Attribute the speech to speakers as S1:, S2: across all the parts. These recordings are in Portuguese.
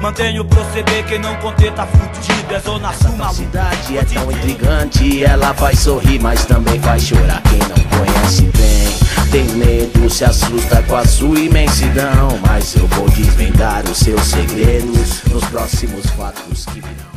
S1: Mantenho o proceder, quem não conter tá fudido. É zona sul,
S2: A
S1: maluco.
S2: cidade é tão intrigante, ela faz sorrir, mas também faz chorar. Quem não conhece bem, tem medo, se assusta com a sua imensidão. Mas eu vou desvendar os seus segredos nos próximos fatos que virão.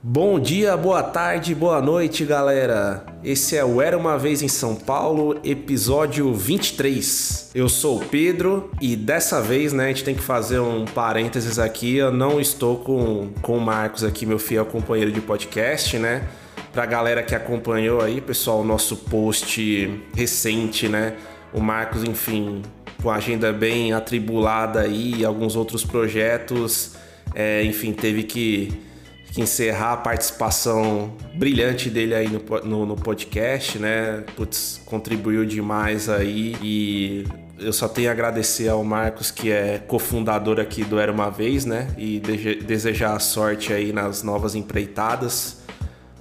S3: Bom dia, boa tarde, boa noite, galera. Esse é o Era uma Vez em São Paulo, episódio 23. Eu sou o Pedro e dessa vez, né, a gente tem que fazer um parênteses aqui. Eu não estou com, com o Marcos aqui, meu fiel companheiro de podcast, né? Pra galera que acompanhou aí, pessoal, o nosso post recente, né? O Marcos, enfim, com a agenda bem atribulada aí, alguns outros projetos, é, enfim, teve que que encerrar a participação brilhante dele aí no, no, no podcast, né? Putz, contribuiu demais aí e eu só tenho a agradecer ao Marcos, que é cofundador aqui do Era Uma Vez, né? E desejar sorte aí nas novas empreitadas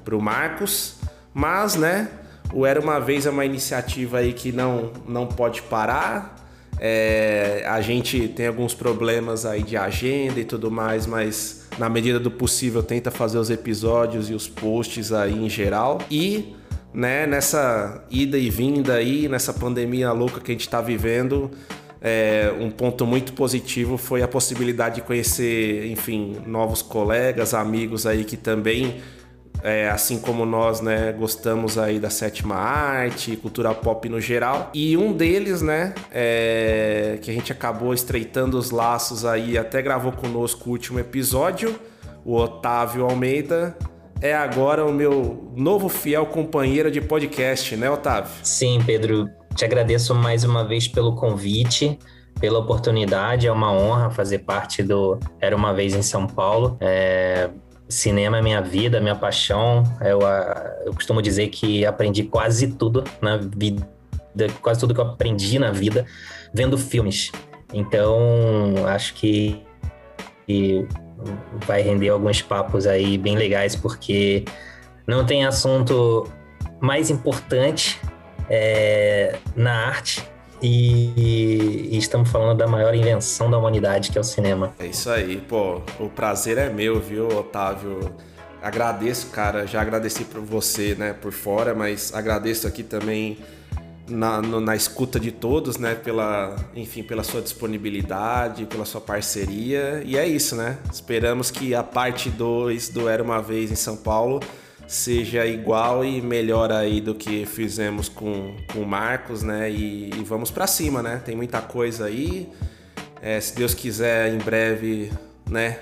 S3: pro Marcos. Mas, né, o Era Uma Vez é uma iniciativa aí que não, não pode parar. É, a gente tem alguns problemas aí de agenda e tudo mais, mas na medida do possível tenta fazer os episódios e os posts aí em geral. E, né, nessa ida e vinda aí, nessa pandemia louca que a gente tá vivendo, é, um ponto muito positivo foi a possibilidade de conhecer, enfim, novos colegas, amigos aí que também é, assim como nós, né, gostamos aí da sétima arte, cultura pop no geral. E um deles, né, é, que a gente acabou estreitando os laços aí, até gravou conosco o último episódio, o Otávio Almeida, é agora o meu novo fiel companheiro de podcast, né, Otávio?
S4: Sim, Pedro, te agradeço mais uma vez pelo convite, pela oportunidade. É uma honra fazer parte do Era uma Vez em São Paulo. É, Cinema é minha vida, minha paixão. Eu, ah, eu costumo dizer que aprendi quase tudo na vida, quase tudo que eu aprendi na vida vendo filmes. Então, acho que, que vai render alguns papos aí bem legais, porque não tem assunto mais importante é, na arte e, e estamos falando da maior invenção da humanidade, que é o cinema.
S3: É isso aí, pô. O prazer é meu, viu, Otávio? Agradeço, cara. Já agradeci por você, né, por fora, mas agradeço aqui também na, no- na escuta de todos, né, pela, enfim, pela sua disponibilidade, pela sua parceria. E é isso, né? Esperamos que a parte 2 do Era uma Vez em São Paulo seja igual e melhor aí do que fizemos com, com o Marcos, né? E, e vamos pra cima, né? Tem muita coisa aí. É, se Deus quiser, em breve, né?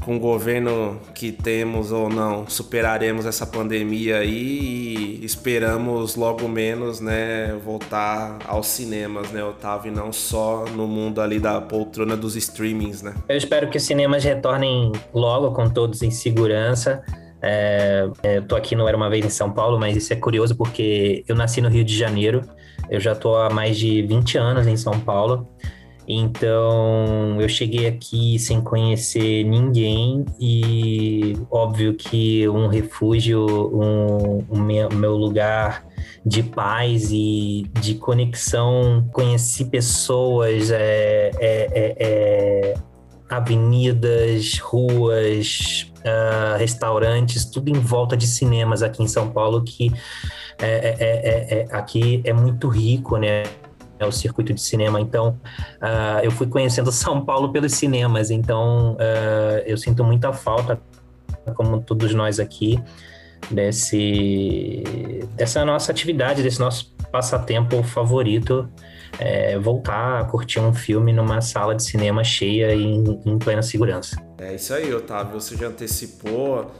S3: Com o governo que temos ou não, superaremos essa pandemia aí e esperamos logo menos, né, voltar aos cinemas, né, Otávio, e não só no mundo ali da poltrona dos streamings, né?
S4: Eu espero que os cinemas retornem logo com todos em segurança. É, é, tô aqui no Era Uma Vez em São Paulo, mas isso é curioso porque eu nasci no Rio de Janeiro. Eu já tô há mais de 20 anos em São Paulo. Então, eu cheguei aqui sem conhecer ninguém e óbvio que um refúgio, um, um meu, meu lugar de paz e de conexão. Conheci pessoas, é, é, é, é, avenidas, ruas, ah, restaurantes, tudo em volta de cinemas aqui em São Paulo, que é, é, é, é- aqui é muito rico, né? É o circuito de cinema. Então, ah, eu fui conhecendo São Paulo pelos cinemas. Então, ah, eu sinto muita falta, como todos nós aqui, desse dessa nossa atividade, desse nosso passatempo favorito, é, voltar a curtir um filme numa sala de cinema cheia e em, em plena segurança.
S3: É isso aí, Otávio. Você já antecipou,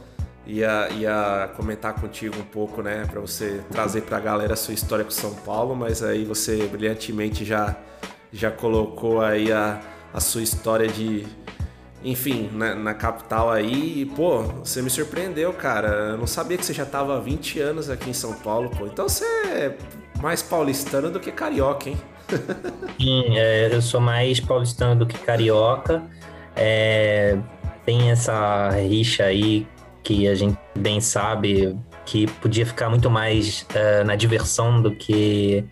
S3: ia, ia comentar contigo um pouco, né, para você trazer para a galera a sua história com São Paulo, mas aí você brilhantemente já, já colocou aí a, a sua história de, enfim, na, na, capital aí. E, pô, você me surpreendeu, cara. Eu não sabia que você já tava há 20 anos aqui em São Paulo, pô. Então você é mais paulistano do que carioca, hein?
S4: Sim, é, eu sou mais paulistano do que carioca. É, tem essa rixa aí que a gente bem sabe que podia ficar muito mais uh, na diversão do que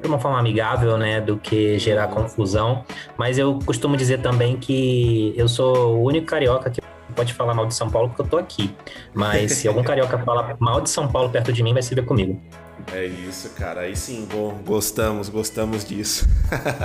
S4: de uma forma amigável, né, do que gerar confusão. Mas eu costumo dizer também que eu sou o único carioca que pode falar mal de São Paulo porque eu tô aqui. Mas se algum carioca falar mal de São Paulo perto de mim, vai se ver comigo.
S3: É isso, cara. Aí sim, bom, gostamos, gostamos disso.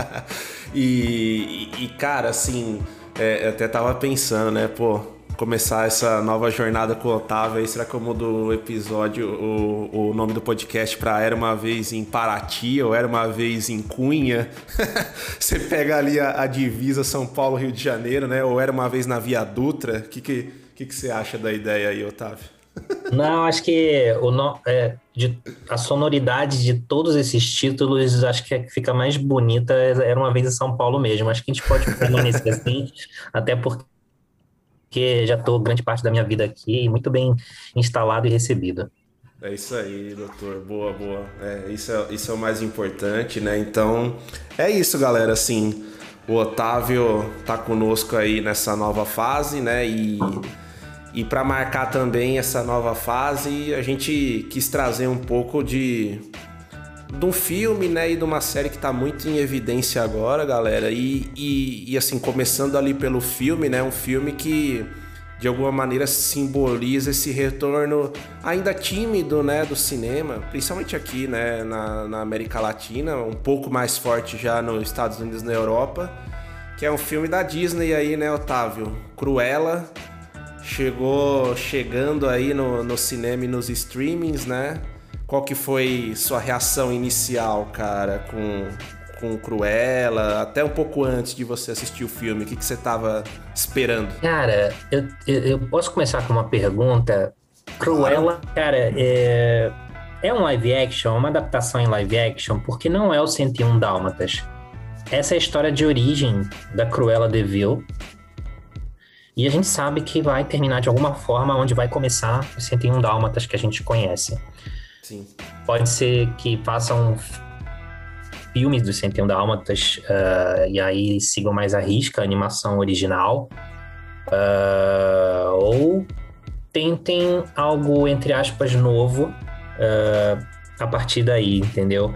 S3: e, e, cara, assim, é, eu até tava pensando, né, pô, começar essa nova jornada com o Otávio aí, será que eu mudo o episódio, o, o nome do podcast para Era Uma Vez em Paraty ou Era Uma Vez em Cunha? Você pega ali a, a, divisa São Paulo-Rio de Janeiro, né? Ou Era Uma Vez na Via Dutra? O que, que, que, que você acha da ideia aí, Otávio?
S4: Não, acho que o no, é, de, a sonoridade de todos esses títulos, acho que é, fica mais bonita. Era uma vez em São Paulo mesmo. Acho que a gente pode permanecer assim, até porque porque já estou grande parte da minha vida aqui muito bem instalado e recebido.
S3: É isso aí, doutor. Boa, boa. É, isso, é, isso é o mais importante, né? Então, é isso, galera. Assim, o Otávio tá conosco aí nessa nova fase, né? E, e para marcar também essa nova fase, a gente quis trazer um pouco de de um filme, né, e de uma série que está muito em evidência agora, galera. E, e, e, assim, começando ali pelo filme, né, um filme que de alguma maneira simboliza esse retorno ainda tímido, né, do cinema, principalmente aqui, né, na, na América Latina, um pouco mais forte já nos Estados Unidos e na Europa, que é um filme da Disney aí, né, Otávio? Cruella. Chegou chegando aí no, no cinema e nos streamings, né? Qual que foi sua reação inicial, cara, com, com Cruella, até um pouco antes de você assistir o filme? O que, que você estava esperando?
S4: Cara, eu, eu posso começar com uma pergunta? Cruella, cara, é, é um live action, uma adaptação em live action, porque não é o 101 Dálmatas. Essa é a história de origem da Cruella de Vil. E a gente sabe que vai terminar de alguma forma onde vai começar o 101 Dálmatas que a gente conhece.
S3: Sim.
S4: Pode ser que façam filmes do 101 Dálmatas uh, e aí sigam mais a risca, a animação original. Uh, ou tentem algo, entre aspas, novo uh, a partir daí, entendeu?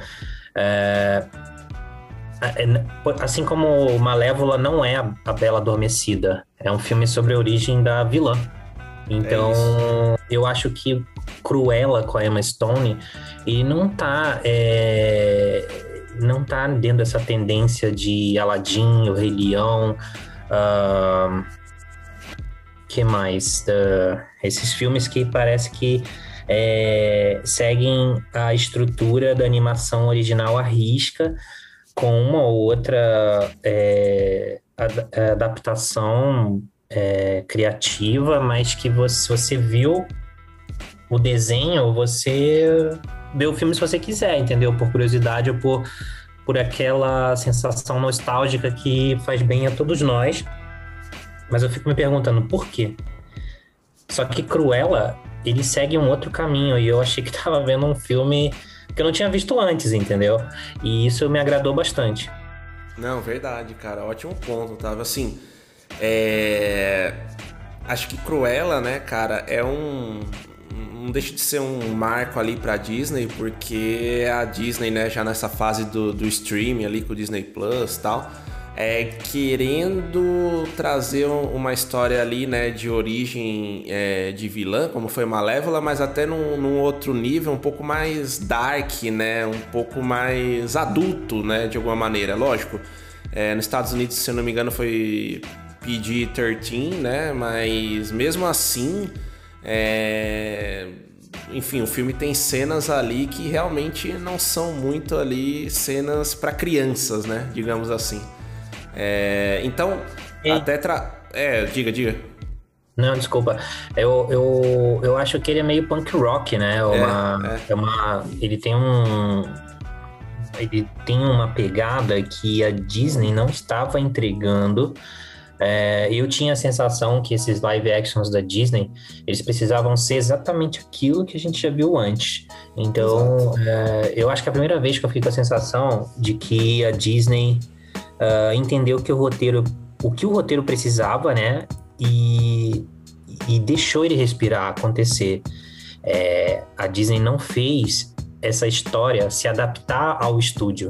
S4: Assim como Malévola não é a Bela Adormecida, é um filme sobre a origem da vilã. Então, é eu acho que Cruella com a Emma Stone, e não tá. É, não tá dentro dessa tendência de Aladdin, o Rei Leão. Uh, que mais? Uh, esses filmes que parece que é, seguem a estrutura da animação original à risca, com uma ou outra é, adaptação é, criativa, mas que você, você viu o desenho, você vê o filme se você quiser, entendeu? Por curiosidade ou por, por aquela sensação nostálgica que faz bem a todos nós. Mas eu fico me perguntando por quê? Só que Cruella, ele segue um outro caminho e eu achei que tava vendo um filme que eu não tinha visto antes, entendeu? E isso me agradou bastante.
S3: Não, verdade, cara, ótimo ponto, tava assim, é... acho que Cruella, né, cara, é um não deixa de ser um marco ali para Disney, porque a Disney, né, já nessa fase do, do streaming ali com o Disney Plus e tal, é querendo trazer uma história ali, né, de origem é, de vilã, como foi Malévola, mas até num, num, outro nível, um pouco mais dark, né, um pouco mais adulto, né, de alguma maneira, lógico. É, nos Estados Unidos, se eu não me engano, foi PG-13, né, mas mesmo assim é... Enfim, o filme tem cenas ali que realmente não são muito ali cenas para crianças, né? Digamos assim. É... Então, e... até tra... É, diga, diga.
S4: Não, desculpa. Eu, eu, eu acho que ele é meio punk rock, né? É uma, é, é. uma, ele tem um. Ele tem uma pegada que a Disney não estava entregando É, eu tinha a sensação que esses live actions da Disney, eles precisavam ser exatamente aquilo que a gente já viu antes. Então, é, eu acho que é a primeira vez que eu fico com a sensação de que a Disney uh, entendeu que o roteiro, o que o roteiro precisava, né? E, e deixou ele respirar, acontecer. É, a Disney não fez essa história se adaptar ao estúdio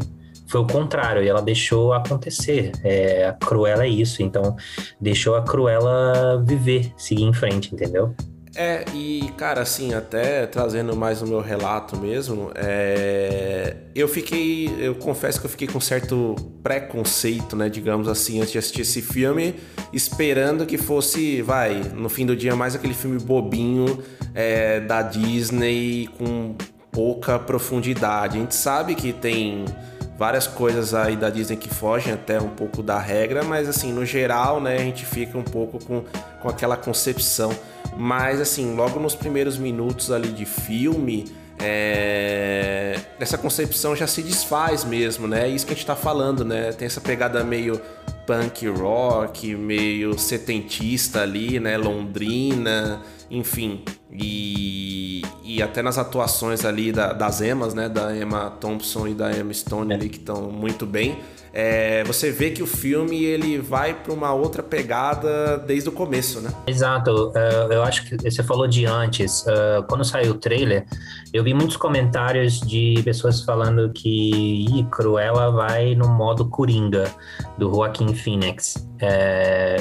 S4: foi o contrário, ela deixou acontecer. É, a Cruella é isso, então deixou a Cruella viver, seguir em frente, entendeu?
S3: É, e cara, assim, até trazendo mais o meu relato mesmo, é... eu fiquei, eu confesso que eu fiquei com certo preconceito, né, digamos assim, antes de assistir esse filme, esperando que fosse, vai, no fim do dia, mais aquele filme bobinho é, da Disney com pouca profundidade. A gente sabe que tem várias coisas aí da Disney que fogem até um pouco da regra, mas assim, no geral, né, a gente fica um pouco com, com aquela concepção. Mas assim, logo nos primeiros minutos ali de filme, é... essa concepção já se desfaz mesmo, né? É isso que a gente tá falando, né? Tem essa pegada meio punk rock, meio setentista ali, né? Londrina, enfim. E, e até nas atuações ali da, das Emmas, né? Da Emma Thompson e da Emma Stone ali que estão muito bem. É, você vê que o filme ele vai para uma outra pegada desde o começo, né?
S4: Exato. Uh, eu acho que você falou de antes. Uh, quando saiu o trailer, eu vi muitos comentários de pessoas falando que Ih, Cruella vai no modo Coringa do Joaquim Phoenix. É,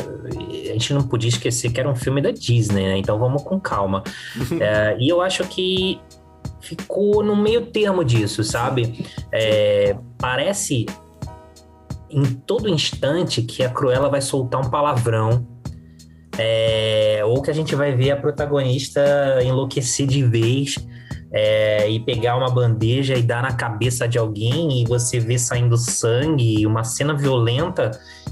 S4: a gente não podia esquecer que era um filme da Disney, né? Então vamos com calma. é, e eu acho que ficou no meio termo disso, sabe? É, parece em todo instante que a Cruella vai soltar um palavrão. É, ou que a gente vai ver a protagonista enlouquecer de vez é, e pegar uma bandeja e dar na cabeça de alguém e você vê saindo sangue, uma cena violenta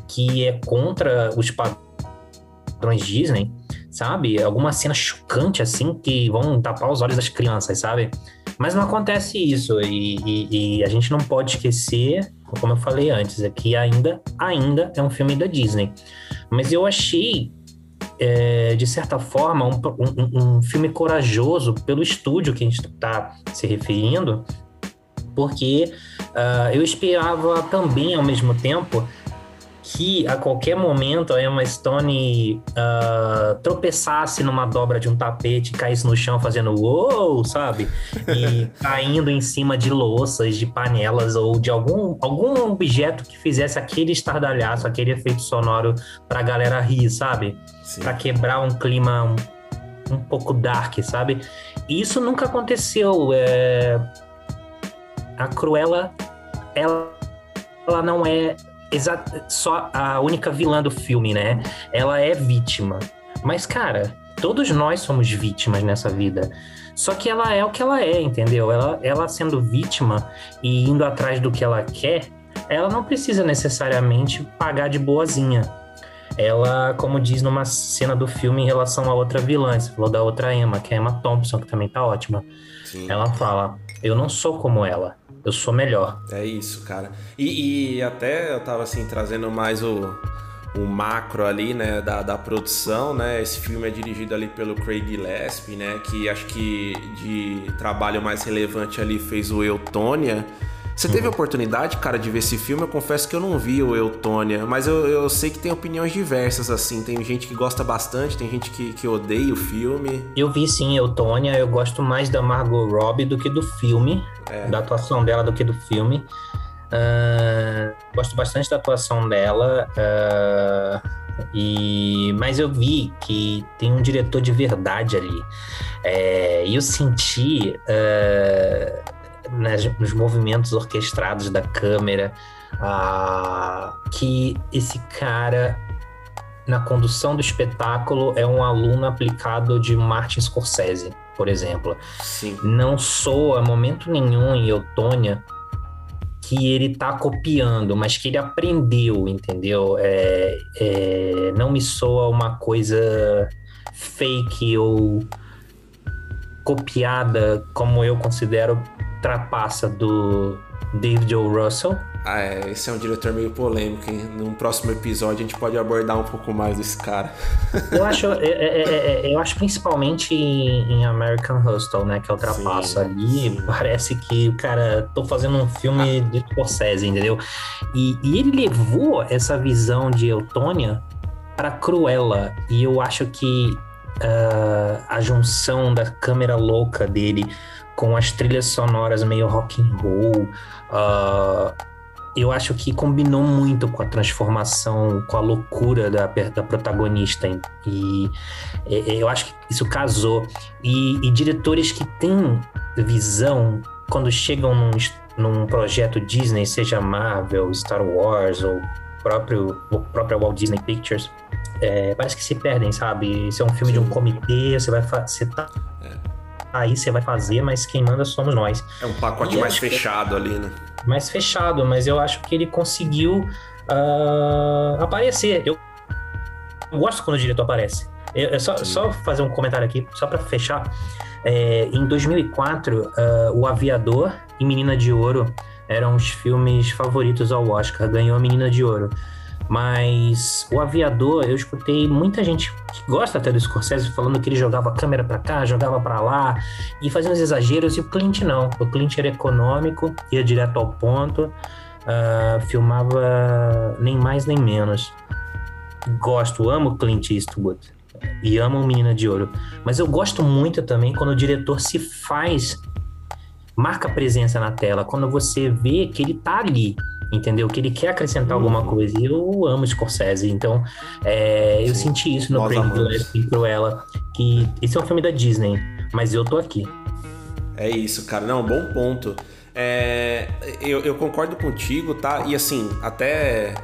S4: que é contra os padrões Disney, sabe? Alguma cena chocante assim que vão tapar os olhos das crianças, sabe? Mas não acontece isso e, e, e a gente não pode esquecer como eu falei antes, aqui ainda, ainda é um filme da Disney. Mas eu achei, é, de certa forma, um, um, um, filme corajoso pelo estúdio que a gente está se referindo, porque uh, eu esperava também, ao mesmo tempo, que a qualquer momento a Emma Stone uh, tropeçasse numa dobra de um tapete, caísse no chão fazendo uou, sabe? E caindo em cima de louças, de panelas ou de algum, algum objeto que fizesse aquele estardalhaço, aquele efeito sonoro pra galera rir, sabe? Sim. Pra quebrar um clima um, um pouco dark, sabe? E isso nunca aconteceu. É... A Cruella, ela, ela não é só a única vilã do filme, né? Ela é vítima. Mas, cara, todos nós somos vítimas nessa vida. Só que ela é o que ela é, entendeu? Ela, ela sendo vítima e indo atrás do que ela quer, ela não precisa necessariamente pagar de boazinha. Ela, como diz numa cena do filme em relação a outra vilã, você falou da outra Emma, que é a Emma Thompson, que também tá ótima. Sim. Ela fala: Eu não sou como ela eu sou melhor.
S3: É isso, cara. E, e até eu tava assim, trazendo mais o, o macro ali, né, da, da produção, né? Esse filme é dirigido ali pelo Craig Gillespie, né? Que acho que de trabalho mais relevante ali fez o Eutônia. Você teve a oportunidade, cara, de ver esse filme? Eu confesso que eu não vi o Eutônia, mas eu, eu sei que tem opiniões diversas, assim. Tem gente que gosta bastante, tem gente que, que odeia o filme.
S4: Eu vi sim Eutônia, eu gosto mais da Margot Robbie do que do filme, é. da atuação dela do que do filme. Uh, gosto bastante da atuação dela. Uh, e mas eu vi que tem um diretor de verdade ali. É, e eu senti. Uh, nas, nos movimentos orquestrados da câmera, ah, que esse cara na condução do espetáculo é um aluno aplicado de Martin Scorsese, por exemplo.
S3: Sim.
S4: Não soa momento nenhum em Eutônia que ele tá copiando, mas que ele aprendeu, entendeu? É, é, não me soa uma coisa fake ou copiada como eu considero trapaça do David O. Russell.
S3: Ah, é, esse é um diretor meio polêmico, hein? Num próximo episódio a gente pode abordar um pouco mais desse cara.
S4: eu, acho, é, é, é, é eu acho principalmente em American Hustle, né? Que é o trapaça ali. Parece que o cara. tô fazendo um filme de Scorsese, entendeu? E, e ele levou essa visão de Eutônia para Cruella. E eu acho que uh, a junção da câmera louca dele com as trilhas sonoras meio rock and roll. Uh, eu acho que combinou muito com a transformação, com a loucura da, da protagonista. E, e eu acho que isso casou. E, e, diretores que têm visão, quando chegam num, num projeto Disney, seja Marvel, Star Wars ou próprio, o próprio Walt Disney Pictures, é, parece que se perdem, sabe? Isso é um filme Sim. de um comitê, você vai você tá. Aí, você vai fazer, mas quem manda somos nós.
S3: É um pacote e mais fechado que... ali, né?
S4: mais fechado, mas eu acho que ele conseguiu uh, aparecer. Eu, eu, gosto quando o diretor aparece. Eu, eu só, só, fazer um comentário aqui, só para fechar. É, em 2004, uh, ah, O Aviador e Menina de Ouro eram os filmes favoritos ao Oscar. Ganhou a Menina de Ouro. Mas o aviador, eu escutei muita gente que gosta até do Scorsese falando que ele jogava a câmera para cá, jogava para lá e fazendo os exageros. E o Clint não. O Clint era econômico, ia direto ao ponto, uh, filmava nem mais nem menos. Gosto, amo Clint Eastwood e amo Menina de Ouro. Mas eu gosto muito também quando o diretor se faz, marca presença na tela, quando você vê que ele tá ali entendeu? Que ele quer acrescentar uhum. alguma coisa. E eu amo Scorsese, então é, eu senti isso no Craig e Cruella, que esse é um filme da Disney, mas eu tô aqui.
S3: É isso, cara. Não, bom ponto. É, eu, eu concordo contigo, tá? E assim, até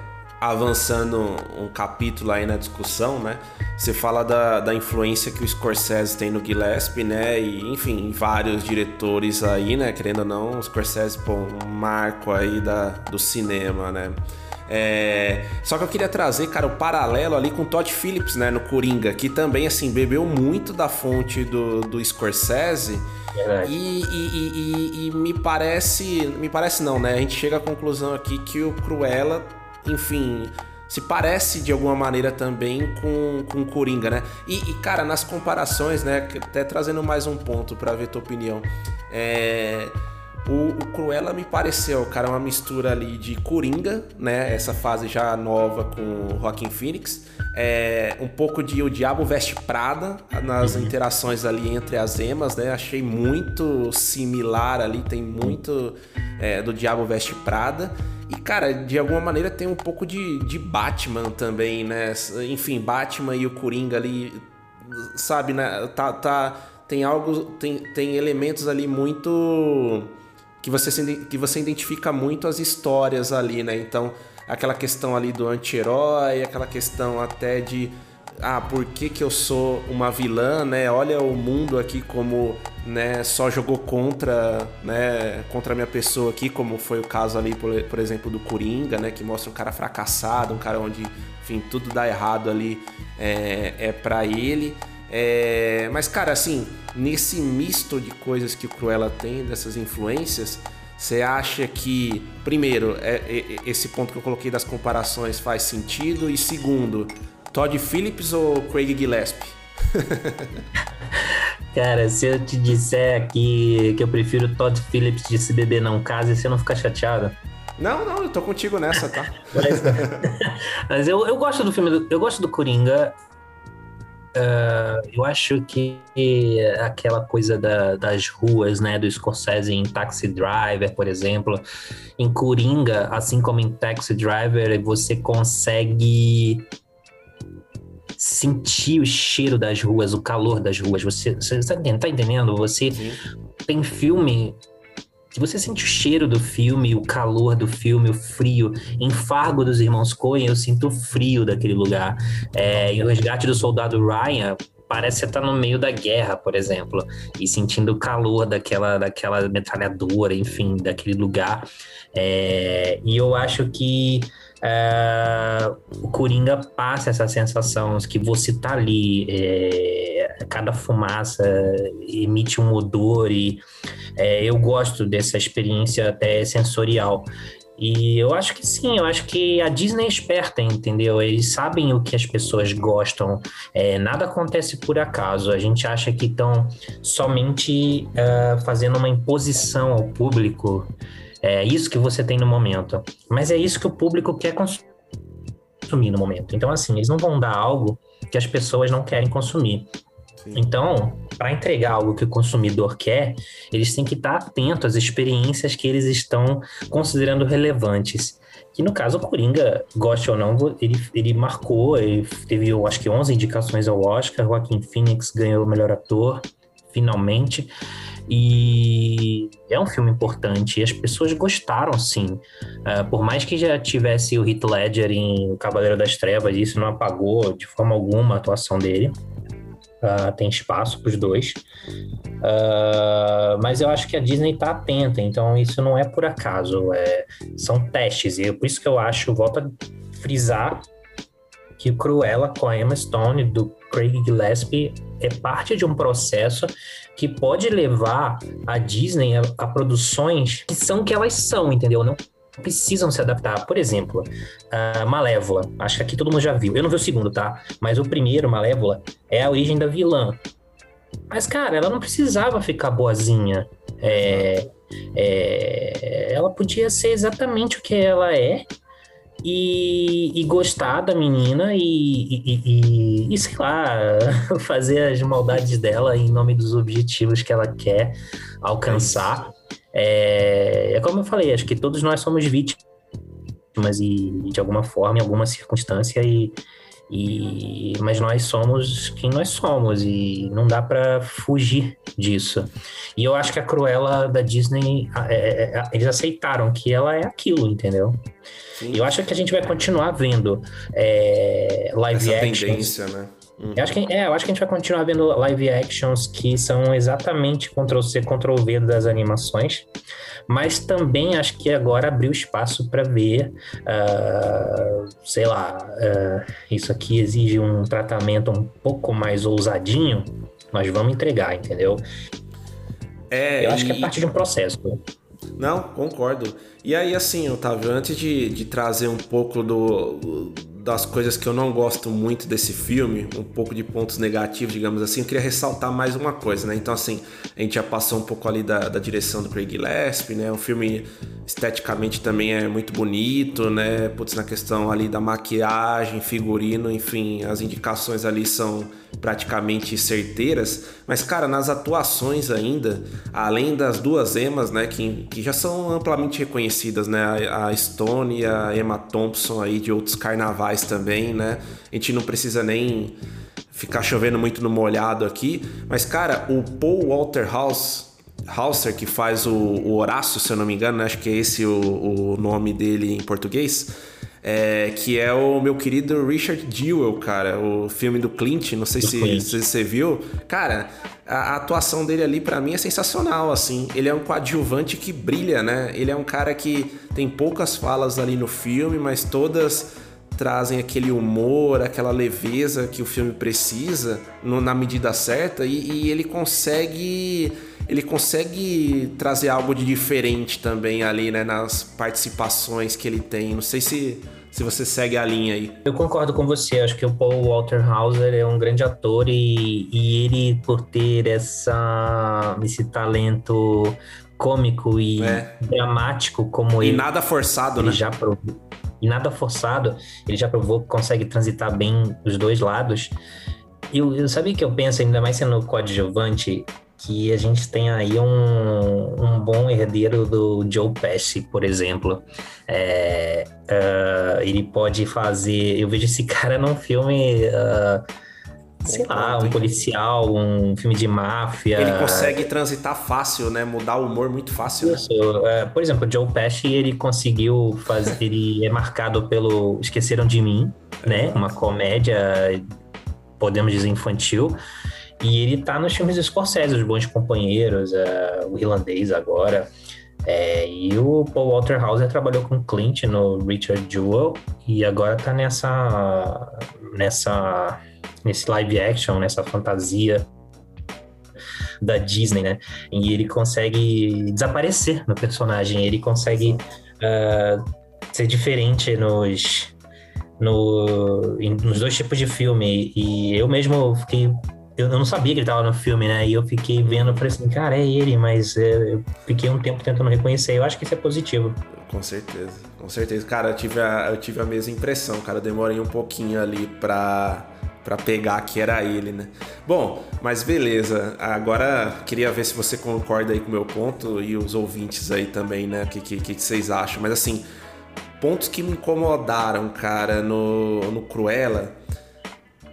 S3: avançando um capítulo aí na discussão, né? Você fala da, da influência que o Scorsese tem no Gillespie, né? E, enfim, vários diretores aí, né? Querendo ou não, o Scorsese, pô, um marco aí da, do cinema, né? É... Só que eu queria trazer, cara, o paralelo ali com Todd Phillips, né? No Coringa, que também, assim, bebeu muito da fonte do, do Scorsese. E, e, e, e, me parece. Me parece não, né? A gente chega à conclusão aqui que o Cruella enfim, se parece de alguma maneira também com, com Coringa, né? E, e, cara, nas comparações, né? Até trazendo mais um ponto para ver tua opinião. É, o, o, Cruella me pareceu, cara, uma mistura ali de Coringa, né? Essa fase já nova com o Joaquin Phoenix. É, um pouco de O Diabo Veste Prada nas uhum. interações ali entre as emas, né? Achei muito similar ali, tem muito é, do Diabo Veste Prada. E, cara, de alguma maneira tem um pouco de, de Batman também, né? Enfim, Batman e o Coringa ali, sabe, né? Tá, tá, tem algo, tem, tem elementos ali muito. Que você, que você identifica muito as histórias ali, né? Então, aquela questão ali do anti-herói, aquela questão até de ah, por que, que eu sou uma vilã, né? Olha o mundo aqui como, né, só jogou contra, né, contra a minha pessoa aqui, como foi o caso ali, por, por exemplo, do Coringa, né, que mostra um cara fracassado, um cara onde, enfim, tudo dá errado ali é, é para ele. É, mas, cara, assim, nesse misto de coisas que o Cruella tem, dessas influências, você acha que, primeiro, é, é, esse ponto que eu coloquei das comparações faz sentido? E segundo, Todd Phillips ou Craig Gillespie?
S4: Cara, se eu te disser aqui que eu prefiro Todd Phillips de Se Beber Não Case, você não fica chateado?
S3: Não, não, eu tô contigo nessa, tá?
S4: mas, mas eu, eu gosto do filme, do, eu gosto do Coringa. Uh, eu acho que aquela coisa da, das ruas, né, do Scorsese em Taxi Driver, por exemplo, em Coringa, assim como em Taxi Driver, você consegue sentir o cheiro das ruas, o calor das ruas. Você, você tá entendendo? Você Sim. tem filme que você sente o cheiro do filme, o calor do filme, o frio. Em Fargo dos Irmãos Coen, eu sinto o frio daquele lugar. É, em O Resgate do Soldado Ryan, parece que você tá no meio da guerra, por exemplo, e sentindo o calor daquela, daquela metralhadora, enfim, daquele lugar. É, e eu acho que é, o Coringa passa essa sensação que você tá ali. É, cada fumaça emite um odor e é, eu gosto dessa experiência até sensorial. E eu acho que sim, eu acho que a Disney é esperta, entendeu? Eles sabem o que as pessoas gostam. É, nada acontece por acaso. A gente acha que estão somente uh, fazendo uma imposição ao público. É isso que você tem no momento. Mas é isso que o público quer consumir no momento. Então, assim, eles não vão dar algo que as pessoas não querem consumir. Então, para entregar algo que o consumidor quer, eles têm que estar atentos às experiências que eles estão considerando relevantes. Que no caso, o Coringa, goste ou não, ele, ele marcou, ele teve, eu acho que 11 indicações ao Oscar, Joaquim Phoenix ganhou o melhor ator, finalmente. E é um filme importante e as pessoas gostaram, sim. Uh, por mais que já tivesse o Heath Ledger em O Cavaleiro das Trevas, isso não apagou de forma alguma a atuação dele. Uh, tem espaço para os dois. Uh, mas eu acho que a Disney está atenta, então isso não é por acaso, é, são testes. E é por isso que eu acho, volto a frisar, que Cruella com a Emma Stone, do Craig Gillespie, é parte de um processo que pode levar a Disney a, a produções que são o que elas são, entendeu? Não precisam se adaptar. Por exemplo, a Malévola. Acho que aqui todo mundo já viu. Eu não vi o segundo, tá? Mas o primeiro, Malévola, é a origem da vilã. Mas, cara, ela não precisava ficar boazinha. É, é, ela podia ser exatamente o que ela é e, e gostar da menina e, e, e, e, sei lá, fazer as maldades dela em nome dos objetivos que ela quer alcançar. É, é como eu falei, acho que todos nós somos vítimas e de alguma forma, em alguma circunstância e, e mas nós somos quem nós somos e não dá para fugir disso. E eu acho que a Cruella da Disney é, é, é, eles aceitaram que ela é aquilo, entendeu? Sim. Eu acho que a gente vai continuar vendo é, live
S3: Essa
S4: action.
S3: tendência, né?
S4: Uhum. Eu, acho que, é, eu acho que a gente vai continuar vendo live actions que são exatamente Ctrl-C, Ctrl-V das animações, mas também acho que agora abriu espaço para ver, uh, sei lá, uh, isso aqui exige um tratamento um pouco mais ousadinho, nós vamos entregar, entendeu?
S3: É,
S4: eu acho que é parte de um processo.
S3: Não, concordo. E aí, assim, Otávio, antes de, de trazer um pouco do, das coisas que eu não gosto muito desse filme, um pouco de pontos negativos, digamos assim, eu queria ressaltar mais uma coisa, né? Então, assim, a gente já passou um pouco ali da, da direção do Craig Gillespie, né? O filme esteticamente também é muito bonito, né? Putz, na questão ali da maquiagem, figurino, enfim, as indicações ali são praticamente certeiras. Mas, cara, nas atuações ainda, além das duas Emas, né? Que, que já são amplamente reconhecidas, né? A, Stone e a Emma Thompson aí de outros carnavais também, né? A gente não precisa nem ficar chovendo muito no molhado aqui. Mas, cara, o Paul Walter House Hauser, que faz o, o, Horácio, se eu não me engano, né? acho que é esse o, o nome dele em português, é, que é o meu querido Richard Jewell, cara, o filme do Clint, não sei se, se, você viu. Cara, a, a atuação dele ali para mim é sensacional, assim. Ele é um coadjuvante que brilha, né? Ele é um cara que tem poucas falas ali no filme, mas todas trazem aquele humor, aquela leveza que o filme precisa no, na medida certa e, e ele consegue ele consegue trazer algo de diferente também ali, né, nas participações que ele tem. Não sei se, se você segue a linha aí.
S4: Eu concordo com você, acho que o Paul Walter Hauser é um grande ator e, e ele, por ter essa, esse talento cômico e é. dramático como
S3: e
S4: ele.
S3: E nada forçado,
S4: ele
S3: né?
S4: Já provou, e nada forçado, ele já provou que consegue transitar bem os dois lados. Eu, eu sabia que eu penso, ainda mais sendo coadjuvante, que a gente tem aí um, um bom herdeiro do Joe Pesci, por exemplo. É, uh, ele pode fazer. Eu vejo esse cara num filme. Uh, sei lá, um policial, um filme de máfia.
S3: Ele consegue transitar fácil, né? Mudar o humor muito fácil. Né? Isso.
S4: Né? por exemplo, Joe Pesci, ele conseguiu fazer. ele é marcado pelo Esqueceram de Mim, né? Uma comédia, podemos dizer, infantil. E ele tá nos filmes do Scorsese, Os Bons Companheiros, uh, o Irlandês agora. É, e o Paul Walter Hauser trabalhou com Clint no Richard Jewell e agora tá nessa nessa nesse live action, nessa fantasia da Disney, né? E ele consegue desaparecer no personagem, ele consegue uh, ser diferente nos, no, nos dois tipos de filme. E eu mesmo fiquei. Eu não sabia que ele estava no filme, né? E eu fiquei vendo, falei assim, cara, é ele, mas é, eu fiquei um tempo tentando reconhecer. Eu acho que isso é positivo.
S3: Com certeza, com certeza. Cara, eu tive a, eu tive a mesma impressão, cara. Eu demorei um pouquinho ali pra para pegar que era ele, né? Bom, mas beleza. Agora queria ver se você concorda aí com o meu ponto e os ouvintes aí também, né? O que, que, que vocês acham? Mas assim, pontos que me incomodaram, cara, no, no Cruella.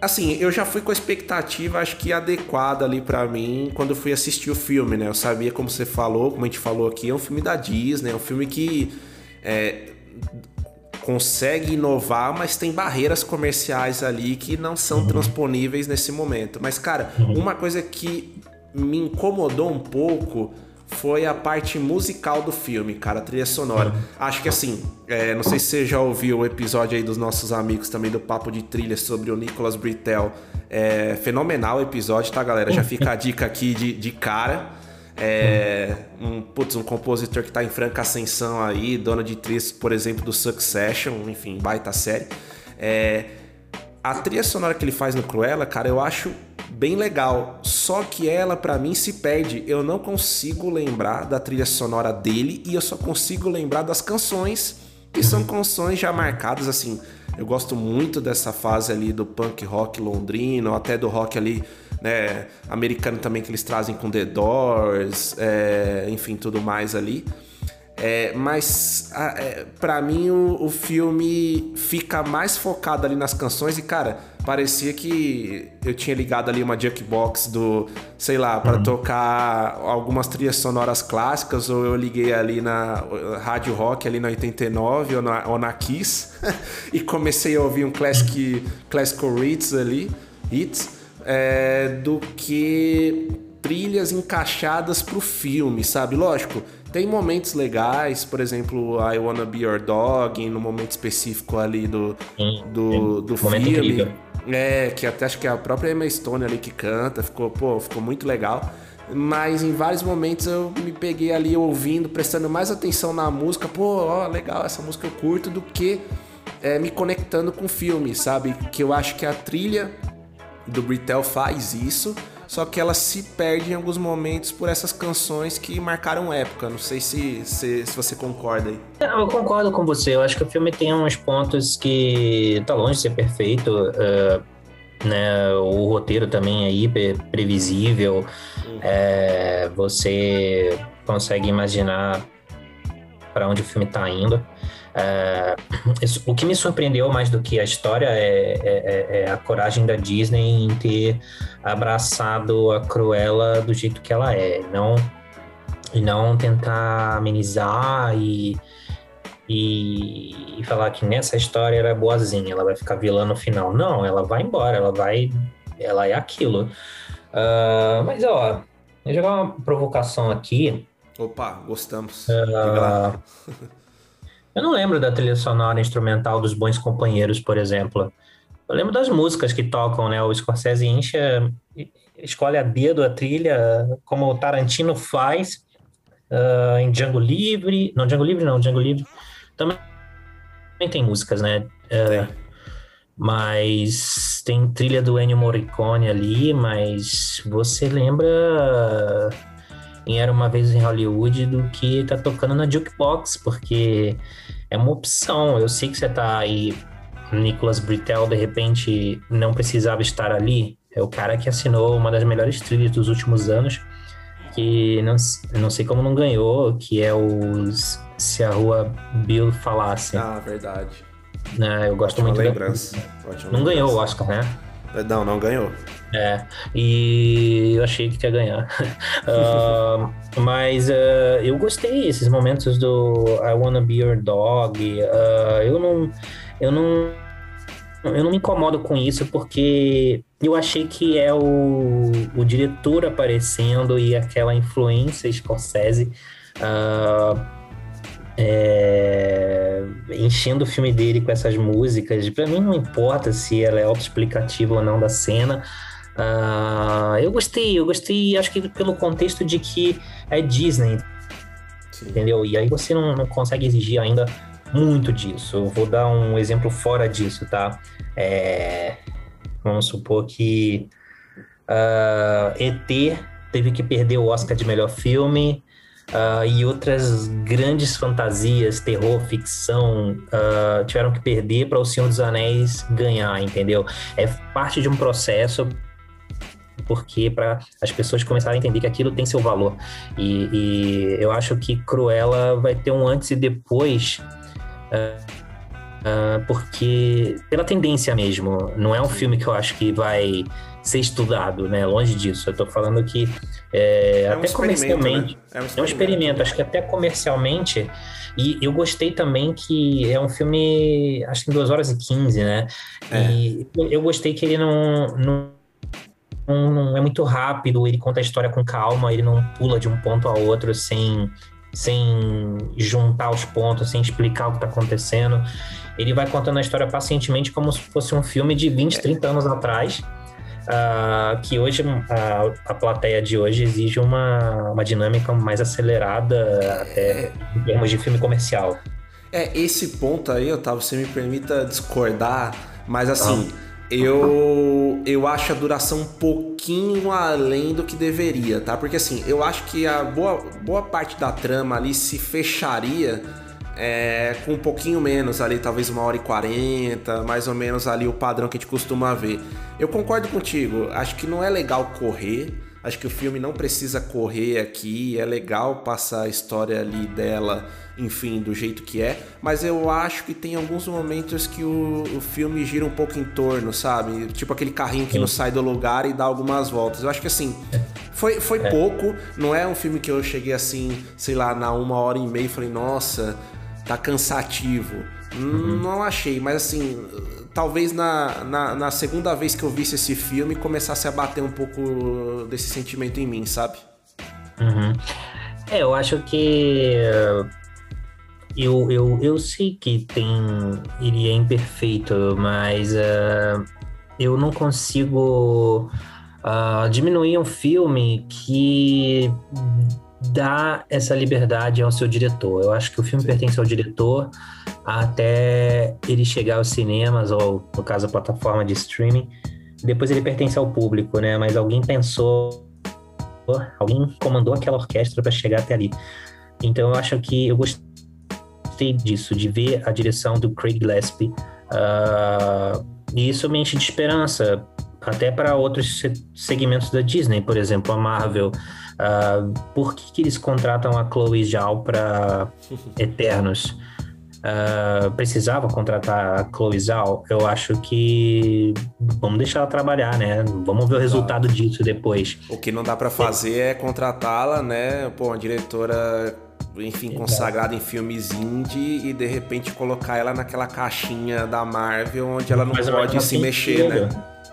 S3: Assim, eu já fui com a expectativa, acho que adequada ali para mim quando eu fui assistir o filme, né? Eu sabia, como você falou, como a gente falou aqui, é um filme da Disney, é um filme que é, consegue inovar, mas tem barreiras comerciais ali que não são transponíveis nesse momento. Mas, cara, uhum. uma coisa que me incomodou um pouco foi a parte musical do filme, cara, a trilha sonora. Acho que assim, é, não sei se você já ouviu o episódio aí dos nossos amigos também do Papo de Trilha sobre o Nicholas Britell. É fenomenal o episódio, tá, galera? Já fica a dica aqui de, de cara. É, um, putz, um compositor que está em franca ascensão aí, dono de trilhas, por exemplo, do Succession, enfim, baita série. É, a trilha sonora que ele faz no Cruella, cara, eu acho bem legal. Só que ela, para mim, se perde. Eu não consigo lembrar da trilha sonora dele e eu só consigo lembrar das canções, que são canções já marcadas assim. Eu gosto muito dessa fase ali do punk rock londrino, até do rock ali né, americano também que eles trazem com The Doors, é, enfim, tudo mais ali. É, mas é, para mim o, o, filme fica mais focado ali nas canções e cara parecia que eu tinha ligado ali uma jukebox do sei lá para uhum. tocar algumas trilhas sonoras clássicas ou eu liguei ali na rádio rock ali na 89 ou na, ou na Kiss e comecei a ouvir um classic classical hits ali hits é, do que trilhas encaixadas pro filme, sabe? Lógico, tem momentos legais, por exemplo, I Wanna Be Your Dog, no momento específico ali do, do, do filme. Incrível. É, que até acho que é a própria Emma Stone ali que canta, ficou, pô, ficou muito legal. Mas em vários momentos eu me peguei ali ouvindo, prestando mais atenção na música, pô, ó, legal, essa música eu curto, do que é, me conectando com o filme, sabe? Que eu acho que a trilha do Britel faz isso, só que ela se perde em alguns momentos por essas canções que marcaram época. Não sei se, se, se você concorda aí.
S4: Eu concordo com você. Eu acho que o filme tem uns pontos que tá longe de ser perfeito. Uh, né? O roteiro também é hiper previsível. Uhum. É, você consegue imaginar para onde o filme está indo. É, isso, o que me surpreendeu mais do que a história é, é, é, é, a coragem da Disney em ter abraçado a Cruella do jeito que ela é, não e não tentar amenizar e, e, e, falar que nessa história era boazinha, ela vai ficar vilã no final. Não, ela vai embora, ela vai, ela é aquilo. Uh, mas ó, vou jogar uma provocação aqui.
S3: Opa, gostamos. Uh,
S4: Eu não lembro da trilha sonora instrumental dos Bons Companheiros, por exemplo. Eu lembro das músicas que tocam, né? O Scorsese encha, escolhe a dedo a trilha, como o Tarantino faz uh, em Django Livre. Não, Django Livre não, Django Livre. Também tem músicas, né? Uh, mas tem trilha do Ennio Morricone ali, mas você lembra em Era Uma Vez em Hollywood do que tá tocando na Jukebox, porque é uma opção. Eu sei que você tá aí, Nicholas Britell, de repente não precisava estar ali. É o cara que assinou uma das melhores trilhas dos últimos anos, que não, não sei como não ganhou, que é os Se a Rua Bill Falasse.
S3: Ah, verdade.
S4: É, eu gosto Ótima muito lembrança. da... Não lembrança. ganhou o Oscar, né?
S3: Não, não ganhou.
S4: É, e eu achei que ia ganhar. uh, mas uh, eu gostei esses momentos do I Wanna Be Your Dog. Uh, eu não. Eu não. Eu não me incomodo com isso porque eu achei que é o, o diretor aparecendo e aquela influência Scorsese é, enchendo o filme dele com essas músicas. Para mim não importa se ela é autoexplicativa ou não da cena. Uh, eu gostei, eu gostei, acho que pelo contexto de que é Disney, Sim. entendeu? E aí você não, não, consegue exigir ainda muito disso. Eu vou dar um exemplo fora disso, tá? É, vamos supor que uh, ah, ET teve que perder o Oscar de melhor filme uh, e outras grandes fantasias, terror, ficção, uh, tiveram que perder para O Senhor dos Anéis ganhar, entendeu? É parte de um processo porque para as pessoas começarem a entender que aquilo tem seu valor. E, e, eu acho que Cruella vai ter um antes e depois. Uh, porque pela tendência mesmo, não é um filme que eu acho que vai ser estudado, né? Longe disso. Eu tô falando que é, é até um comercialmente. Né? É, um é, um experimento, acho que até comercialmente. E eu gostei também que é um filme, acho que em 2 horas e 15, né? É. E eu gostei que ele não, não não é muito rápido, ele conta a história com calma, ele não pula de um ponto a outro sem, sem juntar os pontos, sem explicar o que está acontecendo. Ele vai contando a história pacientemente como se fosse um filme de 20, 30 anos atrás. Uh, que hoje a, a plateia de hoje exige uma, uma dinâmica mais acelerada até em termos de filme comercial.
S3: É, esse ponto aí, Otávio, você me permita discordar, mas assim, ah. eu, eu acho a duração um pouquinho além do que deveria, tá? Porque assim, eu acho que a boa, boa parte da trama ali se fecharia é, com um pouquinho menos ali, talvez uma hora e quarenta, mais ou menos ali o padrão que a gente costuma ver. Eu concordo contigo, acho que não é legal correr, acho que o filme não precisa correr aqui, é legal passar a história ali dela, enfim, do jeito que é, mas eu acho que tem alguns momentos que o, o filme gira um pouco em torno, sabe? Tipo aquele carrinho que Sim. não sai do lugar e dá algumas voltas. Eu acho que assim, foi, foi é. pouco, não é um filme que eu cheguei assim, sei lá, na uma hora e meia e falei, nossa tá cansativo. Uhum. Não achei, mas assim, talvez na, na, na, segunda vez que eu visse esse filme começasse a bater um pouco desse sentimento em mim, sabe?
S4: Uhum. É, eu acho que. Eu, eu, eu sei que tem. Ele é imperfeito, mas uh, eu não consigo uh, diminuir um filme que dá essa liberdade ao seu diretor. Eu acho que o filme pertence ao diretor até ele chegar aos cinemas, ou no caso a plataforma de streaming. Depois ele pertence ao público, né? Mas alguém pensou, alguém comandou aquela orquestra para chegar até ali. Então eu acho que eu gostei disso, de ver a direção do Craig Gillespie. Uh, e isso me enche de esperança, até para outros segmentos da Disney, por exemplo, a Marvel. Uh, por que, que, eles contratam a Chloe Zhao para Eternos? Uh, precisava contratar a Chloe Zhao? Eu acho que vamos deixar ela trabalhar, né? Vamos ver o resultado disso depois.
S3: O que não dá para fazer é, é contratá-la, né? Pô, uma diretora enfim, consagrada em filmes indie e de repente colocar ela naquela caixinha da Marvel onde ela não Mas pode se mexer, né?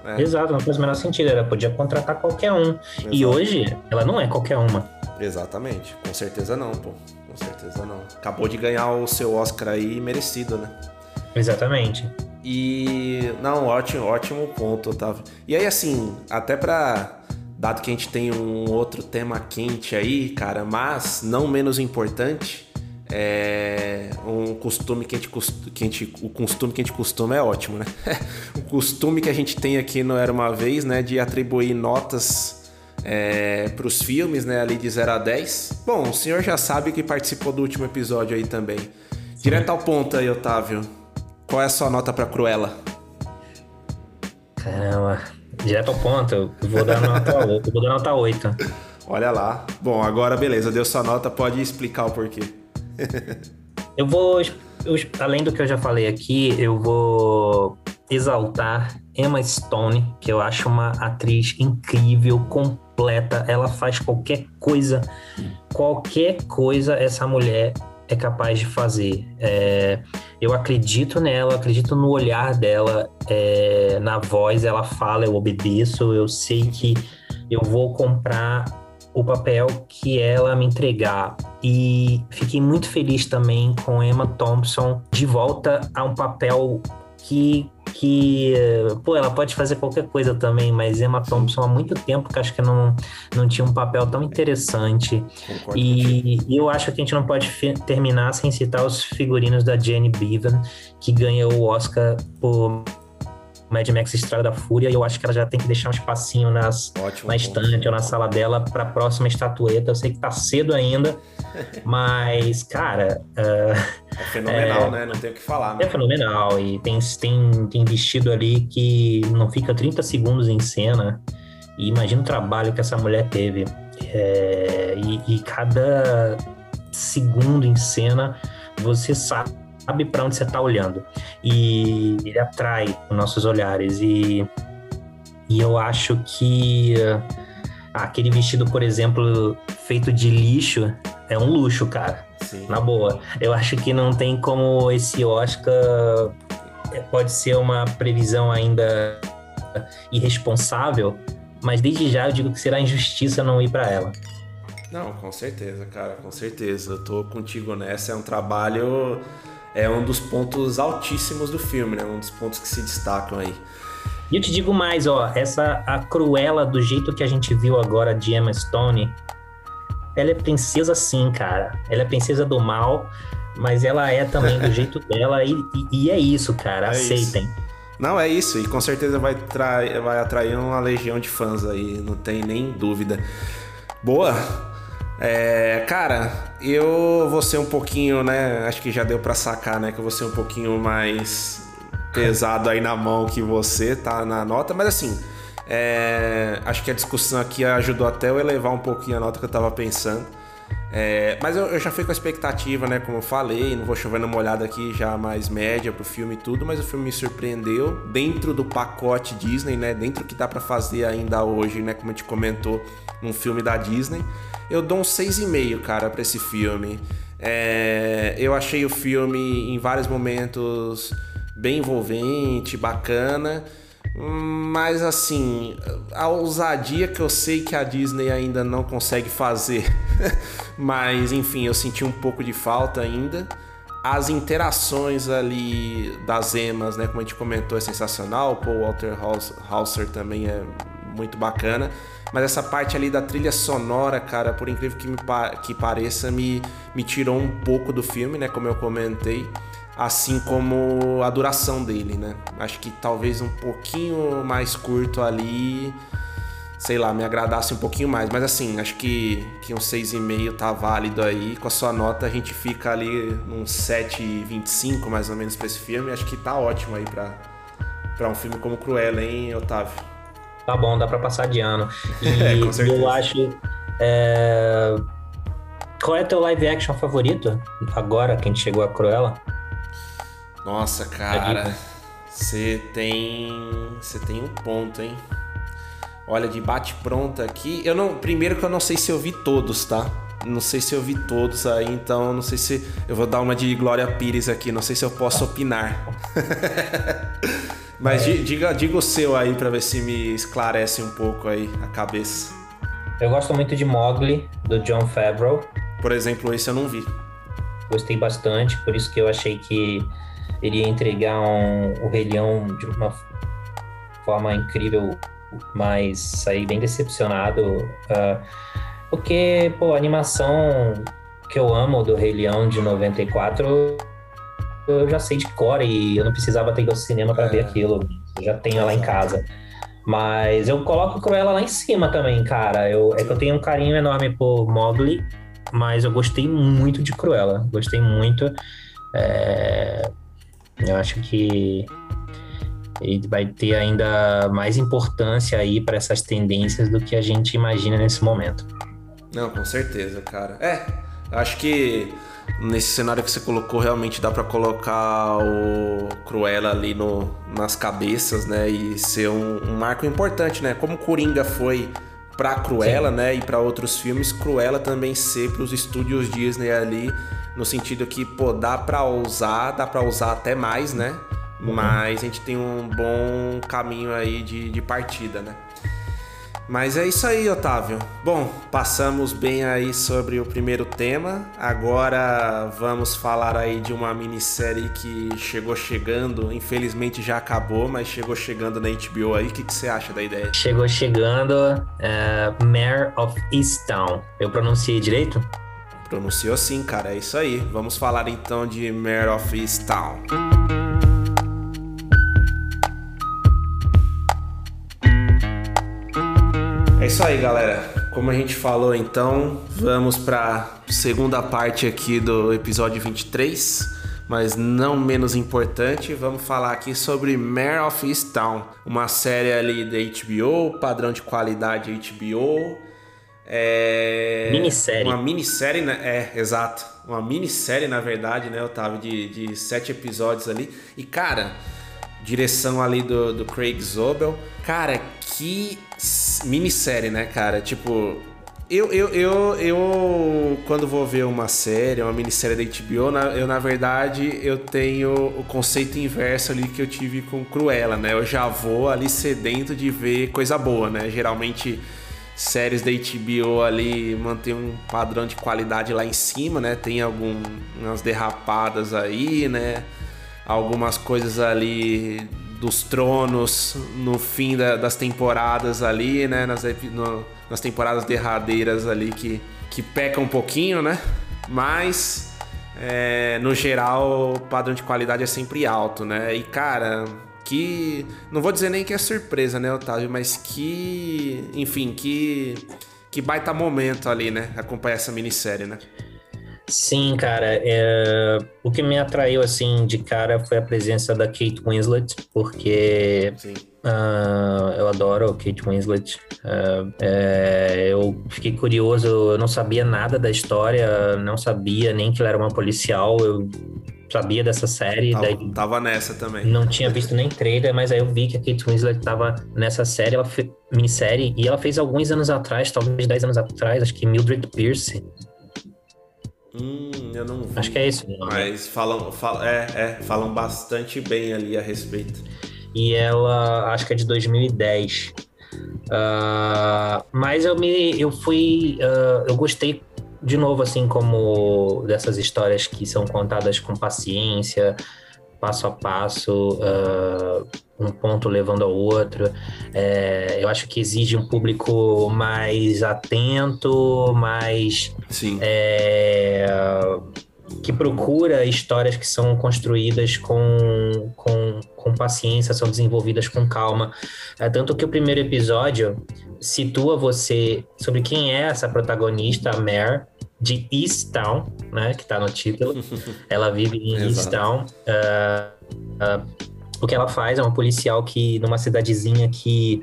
S4: É. Exato, não faz o menor sentido. Ela podia contratar qualquer um. Exato. E hoje, ela não é qualquer uma.
S3: Exatamente. Com certeza não, pô. Com certeza não. Acabou de ganhar o seu Oscar aí merecido, né?
S4: Exatamente.
S3: E. Não, ótimo, ótimo ponto, Otávio. E aí, assim, até pra. Dado que a gente tem um outro tema quente aí, cara, mas não menos importante, é um costume que a gente, que a gente o costume que a gente costuma é ótimo, né? o costume que a gente tem aqui no Era Uma Vez, né, de atribuir notas é, para os filmes, né, ali de 0 a 10. Bom, o senhor já sabe que participou do último episódio aí também. Direto ao ponto aí, Otávio. Qual é a sua nota para Cruella?
S4: Caramba, direto ao ponto, eu vou dar nota 8, eu vou dar nota 8.
S3: Olha lá. Bom, agora beleza, deu sua nota, pode explicar o porquê
S4: eu vou, eu, além do que eu já falei aqui, eu vou exaltar Emma Stone, que eu acho uma atriz incrível, completa. Ela faz qualquer coisa, qualquer coisa essa mulher é capaz de fazer. É, eu acredito nela, acredito no olhar dela, é, na voz, ela fala, eu obedeço, eu sei que eu vou comprar o papel que ela me entregar e fiquei muito feliz também com Emma Thompson de volta a um papel que que, pô, ela pode fazer qualquer coisa também, mas Emma Thompson há muito tempo que acho que não, não tinha um papel tão interessante. E, e, eu acho que a gente não pode terminar sem citar os figurinos da Jenny Bevan, que ganhou o Oscar por Mad Max Estrada da Fúria, e eu acho que ela já tem que deixar um espacinho nas, Ótimo, na estante ou na sala dela para a próxima estatueta. Eu sei que tá cedo ainda, mas, cara.
S3: Uh, é fenomenal, é, né? Não tem o que falar, né?
S4: É fenomenal. E tem, tem, tem vestido ali que não fica 30 segundos em cena. E imagina o trabalho que essa mulher teve. É, e, e cada segundo em cena, você sabe sabe para onde você está olhando. E ele atrai os nossos olhares. E, e eu acho que uh, aquele vestido, por exemplo, feito de lixo, é um luxo, cara. Sim. Na boa. Eu acho que não tem como esse Oscar. Eh, pode ser uma previsão ainda irresponsável, mas desde já eu digo que será injustiça não ir para ela.
S3: Não, com certeza, cara, com certeza. Eu tô contigo nessa. É um trabalho é um dos pontos altíssimos do filme, né? Um dos pontos que se destacam aí.
S4: E eu te digo mais, ó, essa a Cruella do jeito que a gente viu agora de Emma Stone, ela é princesa sim, cara. Ela é princesa do mal, mas ela é também do jeito dela e, e, é isso, cara. É Aceitem. Isso.
S3: Não, é isso, e com certeza vai, vai atrair uma legião de fãs aí, não tem nem dúvida. Boa! É, cara, eu vou ser um pouquinho, né? Acho que já deu para sacar, né? Que eu vou ser um pouquinho mais pesado aí na mão que você, tá na nota, mas assim, é, acho que a discussão aqui ajudou até eu elevar um pouquinho a nota que eu tava pensando. É, mas eu, eu, já fui com a expectativa, né? Como eu falei, não vou chover uma olhada aqui já mais média pro filme e tudo, mas o filme me surpreendeu dentro do pacote Disney, né? Dentro do que dá para fazer ainda hoje, né? Como a gente comentou, um filme da Disney. Eu dou um 6,5, cara, para esse filme. É, eu achei o filme em vários momentos bem envolvente, bacana. Mas assim, a ousadia que eu sei que a Disney ainda não consegue fazer. mas enfim, eu senti um pouco de falta ainda. As interações ali das emas, né, como a gente comentou, é sensacional. O Paul Walter Hauser também é muito bacana. Mas essa parte ali da trilha sonora, cara, por incrível que, me que pareça, me, me tirou um pouco do filme, né? Como eu comentei. Assim como a duração dele, né? Acho que talvez um pouquinho mais curto ali, sei lá, me agradasse um pouquinho mais. Mas assim, acho que, que um 6,5 tá válido aí. Com a sua nota, a gente fica ali num 7,25 mais ou menos pra esse filme. Acho que tá ótimo aí pra, pra um filme como Cruella, hein, Otávio?
S4: tá bom, dá para passar de ano. E é, eu acho. É... Qual é teu live action favorito? Agora que a gente chegou a Cruella?
S3: Nossa, cara. Você tem. Você tem um ponto, hein? Olha, de bate pronta aqui. Eu não. Primeiro que eu não sei se eu vi todos, tá? Não sei se eu vi todos aí, então não sei se. Eu vou dar uma de Glória Pires aqui, não sei se eu posso opinar. Mas é. diga, diga o seu aí para ver se me esclarece um pouco aí a cabeça.
S4: Eu gosto muito de Mowgli, do John Favreau.
S3: Por exemplo, esse eu não vi.
S4: Gostei bastante, por isso que eu achei que iria entregar um, o Rei Leão de uma forma incrível, mas saí bem decepcionado. Uh, porque, pô, a animação que eu amo do Rei Leão de 94 eu já sei de cor e eu não precisava ter ido ao cinema para é. ver aquilo. Eu já tenho ela em casa. Mas eu coloco Cruella lá em cima também, cara. Eu, é que eu tenho um carinho enorme por Mowgli, mas eu gostei muito de Cruella. Gostei muito. É... Eu acho que ele vai ter ainda mais importância aí para essas tendências do que a gente imagina nesse momento.
S3: Não, com certeza, cara. É, acho que nesse cenário que você colocou, realmente dá para colocar o Cruella ali no, nas cabeças, né? E ser um, um marco importante, né? Como Coringa foi pra Cruella, Sim. né? E para outros filmes, Cruella também ser pros estúdios Disney ali, no sentido que, pô, dá pra usar, dá pra usar até mais, né? Uhum. Mas a gente tem um bom caminho aí de, de partida, né? Mas é isso aí, Otávio. Bom, passamos bem aí sobre o primeiro tema. Agora vamos falar aí de uma minissérie que chegou chegando. Infelizmente já acabou, mas chegou chegando na HBO aí. O que, que você acha da ideia?
S4: Chegou chegando uh, Mayor of Easttown. Eu pronunciei direito?
S3: Pronunciou sim, cara. É isso aí. Vamos falar então de Mayor of Easttown. É isso aí, galera. Como a gente falou, então, vamos para segunda parte aqui do episódio 23, mas não menos importante, vamos falar aqui sobre Mare of Easttown, uma série ali da HBO, padrão de qualidade HBO. É...
S4: Minissérie.
S3: Uma minissérie, né? É, exato. Uma minissérie, na verdade, né, Otávio? De, de sete episódios ali. E, cara, direção ali do, do Craig Zobel. Cara, que minissérie, né, cara? Tipo, eu, eu, eu, eu, quando vou ver uma série, uma minissérie da HBO, eu, na verdade, eu tenho o conceito inverso ali que eu tive com Cruella, né? Eu já vou ali sedento de ver coisa boa, né? Geralmente, séries da HBO ali mantém um padrão de qualidade lá em cima, né? Tem algumas derrapadas aí, né? Algumas coisas ali dos tronos no fim da, das temporadas ali, né? Nas, no, nas temporadas derradeiras ali que, que peca um pouquinho, né? Mas é, no geral o padrão de qualidade é sempre alto, né? E cara, que. Não vou dizer nem que é surpresa, né, Otávio? Mas que. Enfim, que. Que baita momento ali, né? Acompanhar essa minissérie, né?
S4: Sim, cara. É... O que me atraiu assim de cara foi a presença da Kate Winslet, porque uh, eu adoro a Kate Winslet. Uh, é... eu fiquei curioso, eu não sabia nada da história, não sabia nem que ela era uma policial. Eu sabia dessa série.
S3: Tava,
S4: daí
S3: tava nessa também.
S4: Não tinha visto nem trailer, mas aí eu vi que a Kate Winslet tava nessa série, ela fez minissérie, e ela fez alguns anos atrás, talvez 10 anos atrás, acho que Mildred Pierce.
S3: Hum, eu não vi.
S4: Acho que é isso. Não,
S3: mas falam, falam, é, é, falam bastante bem ali a respeito.
S4: E ela, acho que é de 2010. Uh, mas eu me, eu fui, uh, eu gostei de novo assim como dessas histórias que são contadas com paciência, passo a passo, uh, um ponto levando ao outro. É, eu acho que exige um público mais atento, mais.
S3: Sim.
S4: É, que procura histórias que são construídas com, com, com paciência, são desenvolvidas com calma. É, tanto que o primeiro episódio situa você sobre quem é essa protagonista, a Mare, de Easttown, né, que está no título. ela vive em Easttown. Uh, uh, o que ela faz é uma policial que, numa cidadezinha que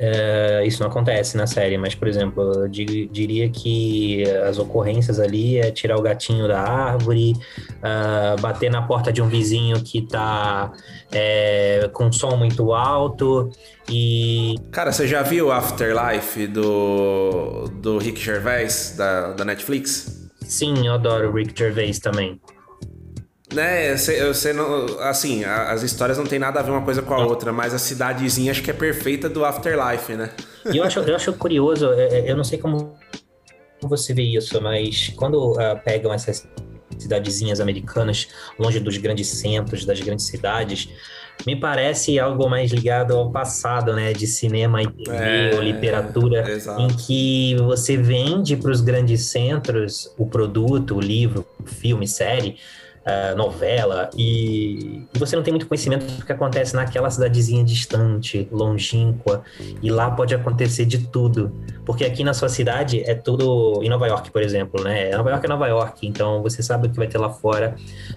S4: Uh, isso não acontece na série, mas, por exemplo, eu diria que as ocorrências ali é tirar o gatinho da árvore, uh, bater na porta de um vizinho que tá é, com som muito alto e...
S3: Cara, você já viu Afterlife do, do Rick Gervais, da, da Netflix?
S4: Sim, eu adoro o Rick Gervais também.
S3: Né, você não. Assim, as histórias não tem nada a ver uma coisa com a outra, mas a cidadezinha acho que é perfeita do Afterlife, né?
S4: E eu acho, eu acho curioso, é, é, eu não sei como você vê isso, mas quando uh, pegam essas cidadezinhas americanas, longe dos grandes centros, das grandes cidades, me parece algo mais ligado ao passado, né, de cinema e TV é, ou literatura,
S3: é,
S4: em que você vende para os grandes centros o produto, o livro, o filme, série, uh, novela, e, e, você não tem muito conhecimento do que acontece naquela cidadezinha distante, longínqua, e lá pode acontecer de tudo. Porque aqui na sua cidade é tudo. Em Nova York, por exemplo, né? Nova York é Nova York, então você sabe o que vai ter lá fora,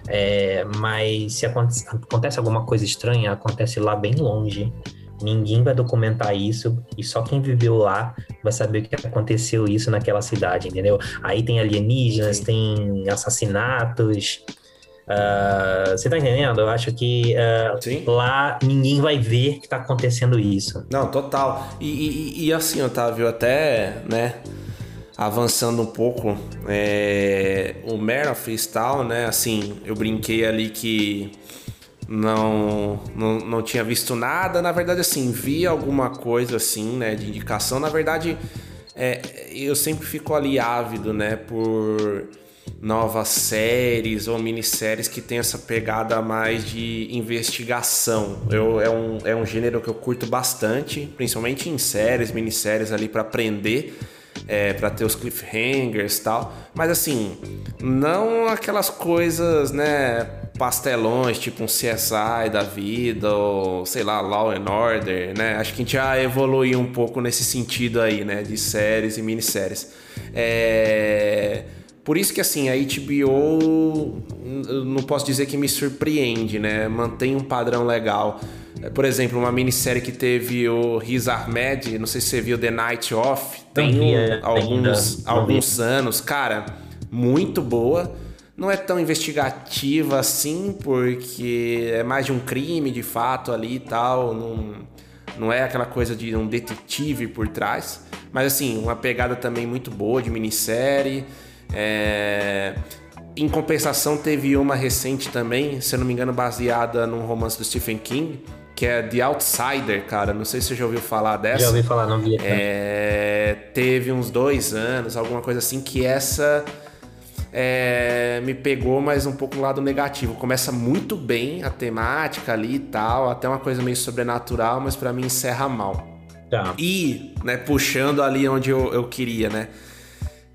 S4: é, mas se acontece, acontece alguma coisa estranha, acontece lá bem longe. Ninguém vai documentar isso e só quem viveu lá vai saber o que aconteceu isso naquela cidade, entendeu? Aí tem alienígenas, tem assassinatos, Uh, você tá entendendo? Eu acho que uh, lá ninguém vai ver que tá acontecendo isso.
S3: Não, total. E, e, e assim, Otávio, até, né, avançando um pouco, é, o of Freestyle, né, assim, eu brinquei ali que não, não, não tinha visto nada. Na verdade, assim, vi alguma coisa assim, né, de indicação. Na verdade, é, eu sempre fico ali ávido, né, por novas séries ou minisséries que tem essa pegada mais de investigação. Eu, é, um, é um gênero que eu curto bastante, principalmente em séries, minisséries ali para aprender. É, para ter os cliffhangers tal, mas assim, não aquelas coisas, né, pastelões, tipo um CSI da vida, ou sei lá, Law and Order, né? Acho que a gente já evoluiu um pouco nesse sentido aí, né? De séries e minisséries. É. Por isso que assim, a HBO não posso dizer que me surpreende, né? Mantém um padrão legal. É, por exemplo, uma minissérie que teve o Riz Ahmed, não sei se você viu The Night Off, tem um, é, alguns, alguns anos, cara, muito boa. Não é tão investigativa assim, porque é mais de um crime de fato ali e tal. Não, não é aquela coisa de um detetive por trás. Mas assim, uma pegada também muito boa de minissérie. É... Em compensação, teve uma recente também, se eu não me engano, baseada num romance do Stephen King, que é The Outsider, cara. Não sei se você já ouviu falar dessa.
S4: Já ouvi falar, não vi.
S3: É... Teve uns dois anos, alguma coisa assim, que essa é... me pegou, mas um pouco no lado negativo. Começa muito bem a temática ali e tal, até uma coisa meio sobrenatural, mas para mim encerra mal. Tá. E, né, puxando ali onde eu, eu queria, né?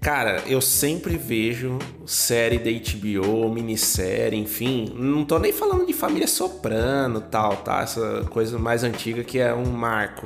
S3: Cara, eu sempre vejo série da HBO, minissérie, enfim. Não tô nem falando de família soprano tal, tá? Essa coisa mais antiga que é um marco.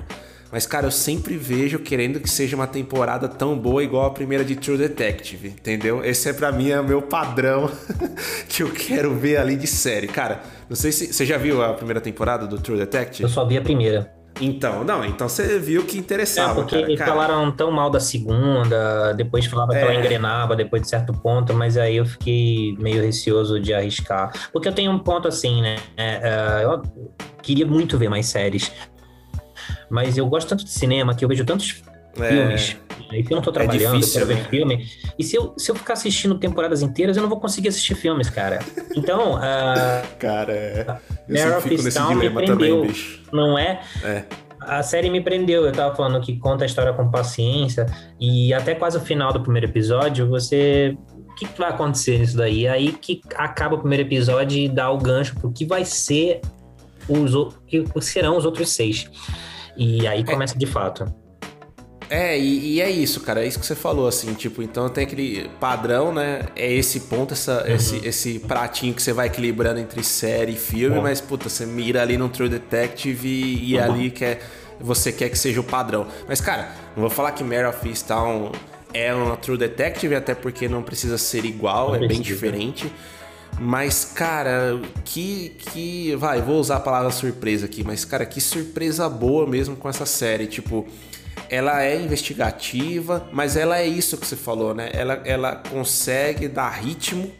S3: Mas, cara, eu sempre vejo querendo que seja uma temporada tão boa igual a primeira de True Detective, entendeu? Esse é para mim é o meu padrão que eu quero ver ali de série. Cara, não sei se você já viu a primeira temporada do True Detective?
S4: Eu só vi a primeira.
S3: Então, não, então você viu que interessava. É,
S4: porque
S3: cara,
S4: falaram tão mal da segunda, depois falava é. que ela é. engrenava depois de certo ponto, mas aí eu fiquei meio receoso de arriscar. Porque eu tenho um ponto assim, né? É, é, eu queria muito ver mais séries, mas eu gosto tanto de cinema que eu vejo tantos é. filmes. E eu não tô trabalhando, é difícil, eu quero ver né? filme. E se eu, se eu ficar assistindo temporadas inteiras, eu não vou conseguir assistir filmes, cara. Então, uh,
S3: cara, é.
S4: Mare of Easttown me prendeu, também, bicho. não é?
S3: É
S4: a série me prendeu. Eu tava falando que conta a história com paciência e até quase o final do primeiro episódio, você. O que, que vai acontecer nisso daí? Aí que acaba o primeiro episódio e dá o gancho pro que vai ser os que serão os outros seis. E aí começa é. de fato.
S3: É, e, e, é isso, cara. É isso que você falou, assim, tipo, então tem aquele padrão, né? É esse ponto, essa, uhum. esse, esse pratinho que você vai equilibrando entre série e filme, uhum. mas, puta, você mira ali no True Detective e, e uhum. ali quer, você quer que seja o padrão. Mas, cara, não vou falar que Mare of Easttown é uma True Detective, até porque não precisa ser igual, não é bem diferente. Mas, cara, que, que. Vai, vou usar a palavra surpresa aqui, mas, cara, que surpresa boa mesmo com essa série. Tipo, ela é investigativa, mas ela é isso que você falou, né? Ela, ela consegue dar ritmo,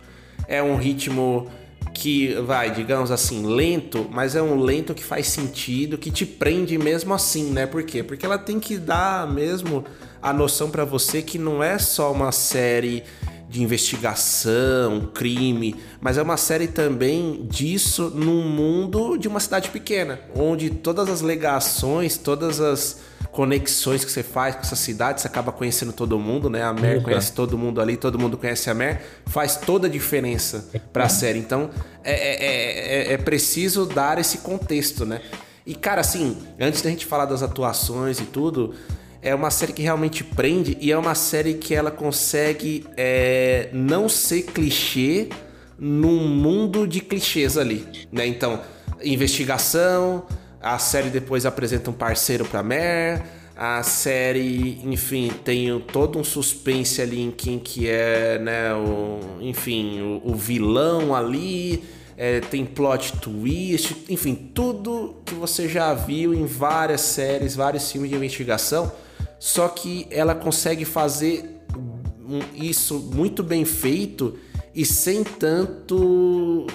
S3: é um ritmo que vai, digamos assim, lento, mas é um lento que faz sentido, que te prende mesmo assim, né? Por quê? Porque ela tem que dar mesmo a noção para você que não é só uma série de investigação, crime, mas é uma série também disso num mundo de uma cidade pequena, onde todas as legações, todas as conexões que você faz com essa cidade, você acaba conhecendo todo mundo, né? A Mer conhece todo mundo ali, todo mundo conhece a Mer, faz toda a diferença para a série. Então é, é, é, é preciso dar esse contexto, né? E cara, assim, antes da gente falar das atuações e tudo, é uma série que realmente prende e é uma série que ela consegue é, não ser clichê num mundo de clichês ali, né? Então, investigação, a série depois apresenta um parceiro para Mer. A série, enfim, tem todo um suspense ali em quem que é, né, o, enfim, o, o vilão ali. É, tem plot twist, enfim, tudo que você já viu em várias séries, vários filmes de investigação. Só que ela consegue fazer isso muito bem feito e sem tanto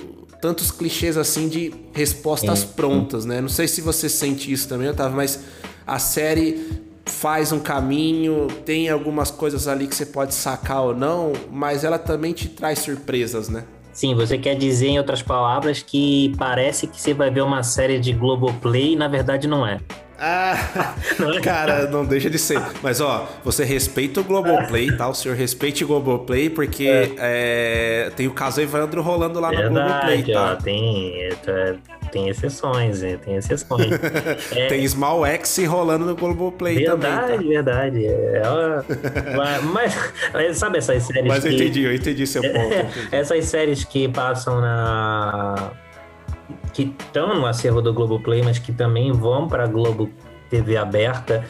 S3: tantos clichês assim de respostas Sim. prontas, né? Não sei se você sente isso também, Otávio, mas a série faz um caminho, tem algumas coisas ali que você pode sacar ou não, mas ela também te traz surpresas, né?
S4: Sim, você quer dizer, em outras palavras, que parece que você vai ver uma série de Globoplay e na verdade não é.
S3: Ah, cara, não deixa de ser. Mas ó, você respeita o Globoplay, tá? O senhor respeite o Globoplay, porque é. É, tem o caso Evandro rolando lá
S4: verdade,
S3: no Globoplay, tá?
S4: Ó, tem, é, tem exceções, né? tem exceções.
S3: É, tem Small X rolando no Globoplay
S4: verdade,
S3: também.
S4: Tá? Verdade, é, mas, mas, sabe essas séries
S3: Mas eu
S4: que...
S3: entendi, eu entendi seu ponto. Entendi.
S4: essas séries que passam na que estão no acervo do Globoplay, mas que também vão para a Globo TV aberta,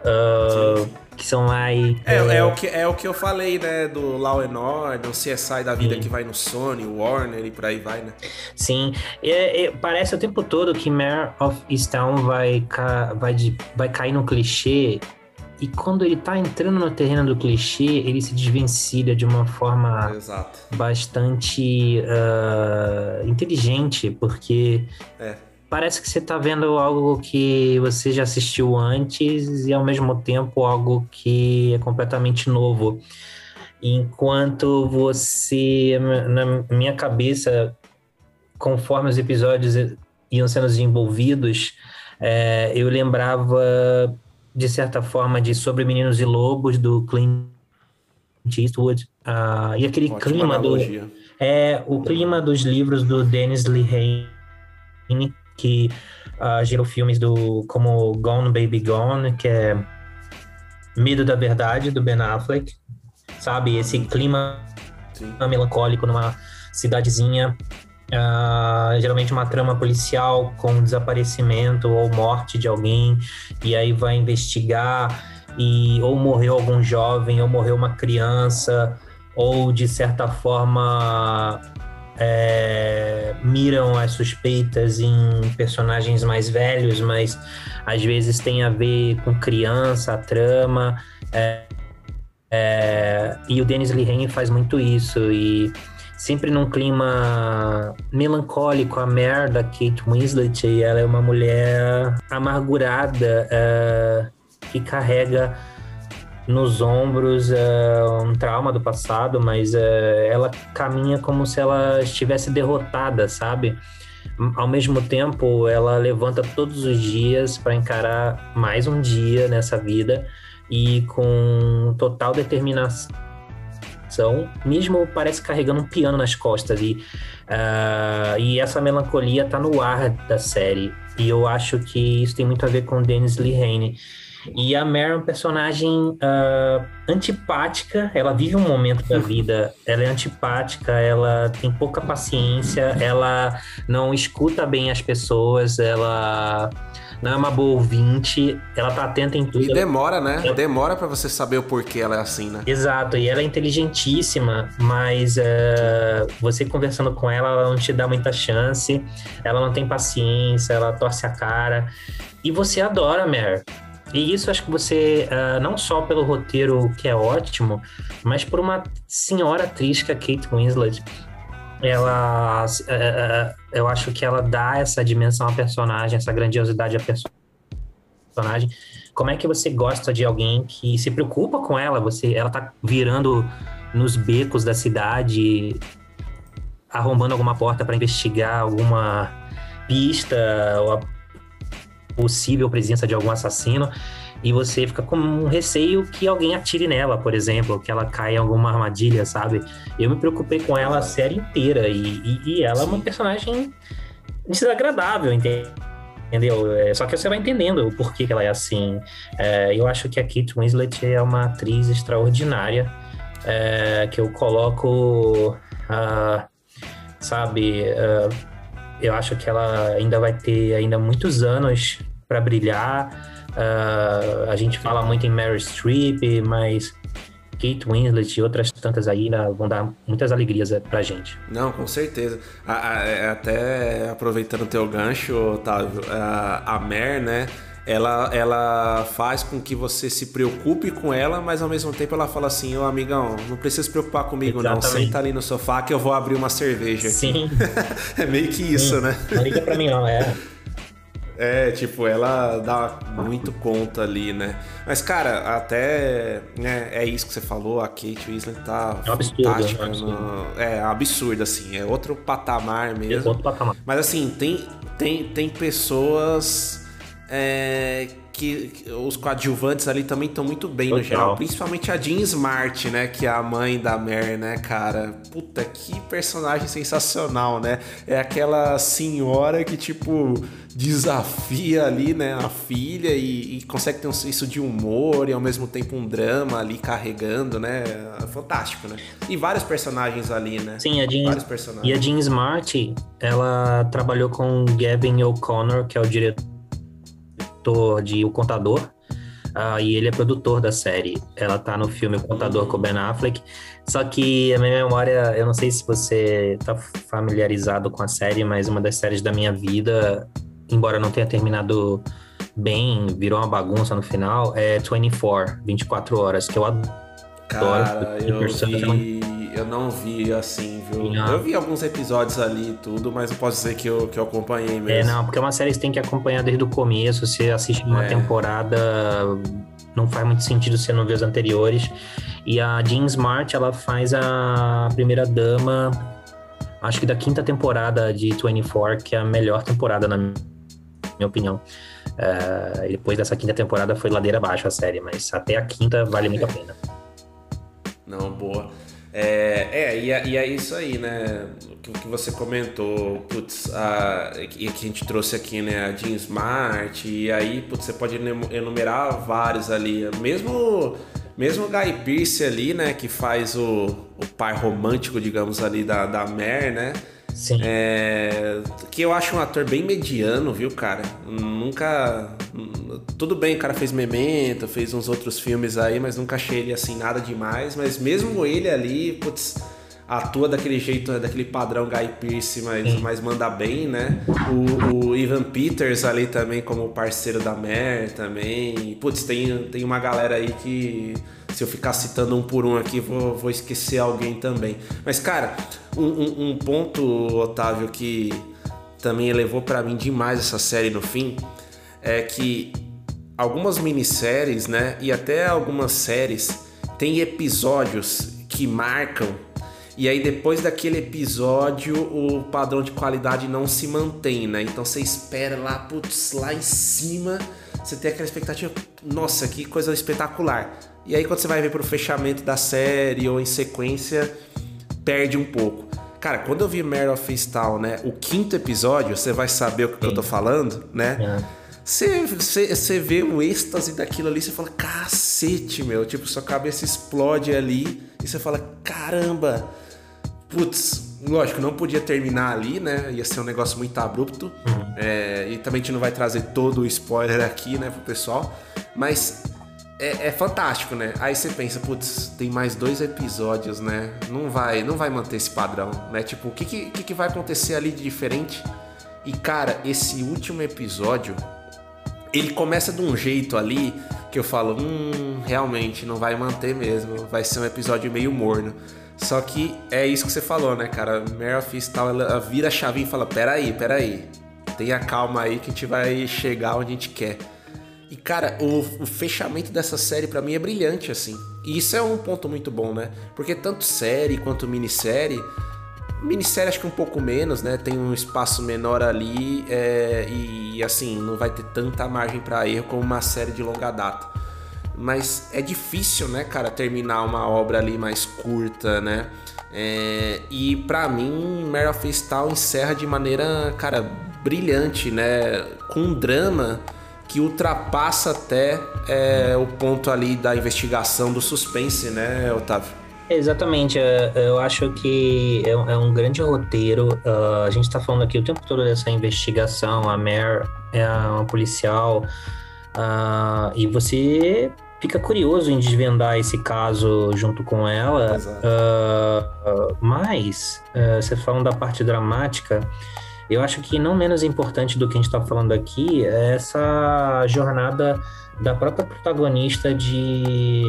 S4: uh, que são aí.
S3: É, é, é, o que, é o que eu falei, né? Do Law and Order, do CSI da vida Sim. que vai no Sony, Warner e por aí vai, né?
S4: Sim, é, é, parece o tempo todo que Mare of Easttown vai, vai, vai cair no clichê e quando ele tá entrando no terreno do clichê, ele se desvencilha de uma forma
S3: Exato.
S4: bastante uh, inteligente, porque
S3: é.
S4: parece que você tá vendo algo que você já assistiu antes e ao mesmo tempo algo que é completamente novo. Enquanto você, na minha cabeça, conforme os episódios iam sendo desenvolvidos, é, eu lembrava de certa forma, de Sobre Meninos e Lobos, do Clint Eastwood. Uh, e aquele Ótima clima analogia. do. É, o clima dos livros do Dennis Lehane, que uh, gerou filmes do, como Gone Baby Gone, que é Medo da Verdade, do Ben Affleck. Sabe? Esse clima Sim. melancólico numa cidadezinha Uh, geralmente uma trama policial com desaparecimento ou morte de alguém, e aí vai investigar e ou morreu algum jovem, ou morreu uma criança, ou de certa forma é, miram as suspeitas em personagens mais velhos, mas às vezes tem a ver com criança, a trama. É, é, e o Denis Lehane faz muito isso. E sempre num clima melancólico. A merda Kate Winslet, ela é uma mulher amargurada uh, que carrega nos ombros uh, um trauma do passado, mas uh, ela caminha como se ela estivesse derrotada, sabe? Ao mesmo tempo, ela levanta todos os dias para encarar mais um dia nessa vida e com total determinação mesmo parece carregando um piano nas costas. E, uh, e essa melancolia tá no ar da série. E eu acho que isso tem muito a ver com Dennis Lehane. E a Mary é uma personagem uh, antipática, ela vive um momento da vida, ela é antipática, ela tem pouca paciência, ela não escuta bem as pessoas, ela não é uma boa ouvinte, ela tá atenta em tudo.
S3: E demora, né? Ela... Demora para você saber o porquê ela é assim, né?
S4: Exato, e ela é inteligentíssima, mas uh, você conversando com ela, ela não te dá muita chance, ela não tem paciência, ela torce a cara. E você adora Mare. E isso acho que você, uh, não só pelo roteiro que é ótimo, mas por uma senhora atriz que é Kate Winslet ela é, eu acho que ela dá essa dimensão à personagem, essa grandiosidade à personagem. Como é que você gosta de alguém que se preocupa com ela? Você, ela tá virando nos becos da cidade, arrombando alguma porta para investigar alguma pista ou a possível presença de algum assassino e você fica com um receio que alguém atire nela, por exemplo, que ela caia em alguma armadilha, sabe? Eu me preocupei com ela a série inteira e, e, e ela Sim. é uma personagem desagradável, entendeu? É, só que você vai entendendo o porquê que ela é assim. É, eu acho que a Kate Winslet é uma atriz extraordinária, é, que eu coloco, uh, sabe? Uh, eu acho que ela ainda vai ter ainda muitos anos para brilhar. Uh, a gente fala muito em Mary Streep, mas Kate Winslet e outras tantas aí né, vão dar muitas alegrias pra gente.
S3: Não, com certeza. É, até aproveitando o teu gancho, Otávio, a, a Mare, né? Ela, ela faz com que você se preocupe com ela, mas ao mesmo tempo ela fala assim: Ô amigão, não precisa se preocupar comigo, Exatamente. não. Senta ali no sofá que eu vou abrir uma cerveja.
S4: Sim.
S3: é meio que isso,
S4: Sim.
S3: né?
S4: Não liga pra mim, não, é.
S3: É, tipo, ela dá muito conta ali, né? Mas, cara, até né, é isso que você falou, a Kate Winslet tá
S4: é
S3: fantástica.
S4: é um absurdo.
S3: No... É, absurdo, assim, é outro patamar mesmo.
S4: É outro patamar.
S3: Mas assim, tem, tem, tem pessoas é, que, que os coadjuvantes ali também estão muito bem no
S4: Total.
S3: geral. Principalmente a Jean Smart, né? Que é a mãe da Mary, né, cara? Puta, que personagem sensacional, né? É aquela senhora que, tipo, desafia ali, né, a filha e, e consegue ter um senso de humor e ao mesmo tempo um drama ali carregando, né? Fantástico, né? E vários personagens ali, né?
S4: Sim, a Jean,
S3: Vários personagens.
S4: e a Jean Smart, ela trabalhou com Gavin O'Connor, que é o diretor de O Contador, ah, e ele é produtor da série. Ela tá no filme O Contador com o Ben Affleck. Só que a minha memória, eu não sei se você tá familiarizado com a série, mas uma das séries da minha vida, embora não tenha terminado bem, virou uma bagunça no final, é 24, 24 horas, que eu adoro.
S3: Cara, eu vi. Eu não vi assim, viu?
S4: Não.
S3: Eu vi alguns episódios ali e tudo, mas não posso dizer que eu, que eu acompanhei
S4: É,
S3: mesmo.
S4: não, porque é uma série que você tem que acompanhar desde o começo. Você assiste uma
S3: É.
S4: temporada, não faz muito sentido você não ver os anteriores. E a Jean Smart, ela faz a primeira dama, acho que da quinta temporada de 24, que é a melhor temporada, na minha opinião. É, e depois dessa quinta temporada foi ladeira abaixo a série, mas até a quinta vale muito a pena.
S3: Não, boa. É, é e, é e é isso aí, né? O que, que você comentou, putz, a, e que a gente trouxe aqui, né? A Jean Smart, e aí, putz, você pode enumerar vários ali. Mesmo, mesmo o Guy Pearce ali, né? Que faz o, o par romântico, digamos, ali da, da Mare, né?
S4: Sim.
S3: É, que eu acho um ator bem mediano, viu, cara? Nunca. Tudo bem, o cara fez Memento, fez uns outros filmes aí, mas nunca achei ele assim nada demais. Mas mesmo ele ali, putz, atua daquele jeito, daquele padrão Guy Pearce, mas, mas manda bem, né? O, o Ivan Peters ali também, como parceiro da Mare também. Putz, tem, tem uma galera aí que. Se eu ficar citando um por um aqui, vou, vou esquecer alguém também. Mas, cara, um, um- um ponto, Otávio, que também elevou pra mim demais essa série no fim, é que algumas minisséries, né, e até algumas séries têm episódios que marcam e aí depois daquele episódio o padrão de qualidade não se mantém, né? Então você espera lá, putz, lá em cima, você tem aquela expectativa, nossa, que coisa espetacular. E aí quando você vai ver pro fechamento da série ou em sequência, perde um pouco. Cara, quando eu vi Mare of Easttown, né, o quinto episódio, você vai saber o que eu tô falando, né?
S4: É.
S3: Você, vê o êxtase daquilo ali, você fala, cacete, meu. Tipo, sua cabeça explode ali e você fala, caramba. Putz, lógico, não podia terminar ali, né? Ia ser um negócio muito abrupto. É, e também a gente não vai trazer todo o spoiler aqui, né, pro pessoal. Mas é, é fantástico, né? Aí você pensa, putz, tem mais dois episódios, né? Não vai, não vai manter esse padrão, né? Tipo, o que, que, que vai acontecer ali de diferente? E cara, esse último episódio, ele começa de um jeito ali que eu falo, hum, realmente não vai manter mesmo, vai ser um episódio meio morno. Só que é isso que você falou, né, cara? Of Easttown, ela vira a chavinha e fala, peraí, peraí, tenha calma aí que a gente vai chegar onde a gente quer. E, cara, o, o fechamento dessa série pra mim é brilhante, assim. E isso é um ponto muito bom, né? Porque tanto série quanto minissérie Minissérie acho que um pouco menos, né? Tem um espaço menor ali é, e assim, não vai ter tanta margem para erro como uma série de longa data. Mas é difícil, né, cara, terminar uma obra ali mais curta, né? É, e para mim, Mare of encerra de maneira, cara, brilhante, né? Com um drama que ultrapassa até é, o ponto ali da investigação do suspense, né, Otávio?
S4: Exatamente, é, eu acho que é um, é um grande roteiro. ah, a gente está falando aqui o tempo todo dessa investigação. A Mare é uma policial ah, e você fica curioso em desvendar esse caso junto com ela.
S3: Exato.
S4: Ah, mas, ah, você falando da parte dramática, eu acho que não menos importante do que a gente está falando aqui é essa jornada da própria protagonista de,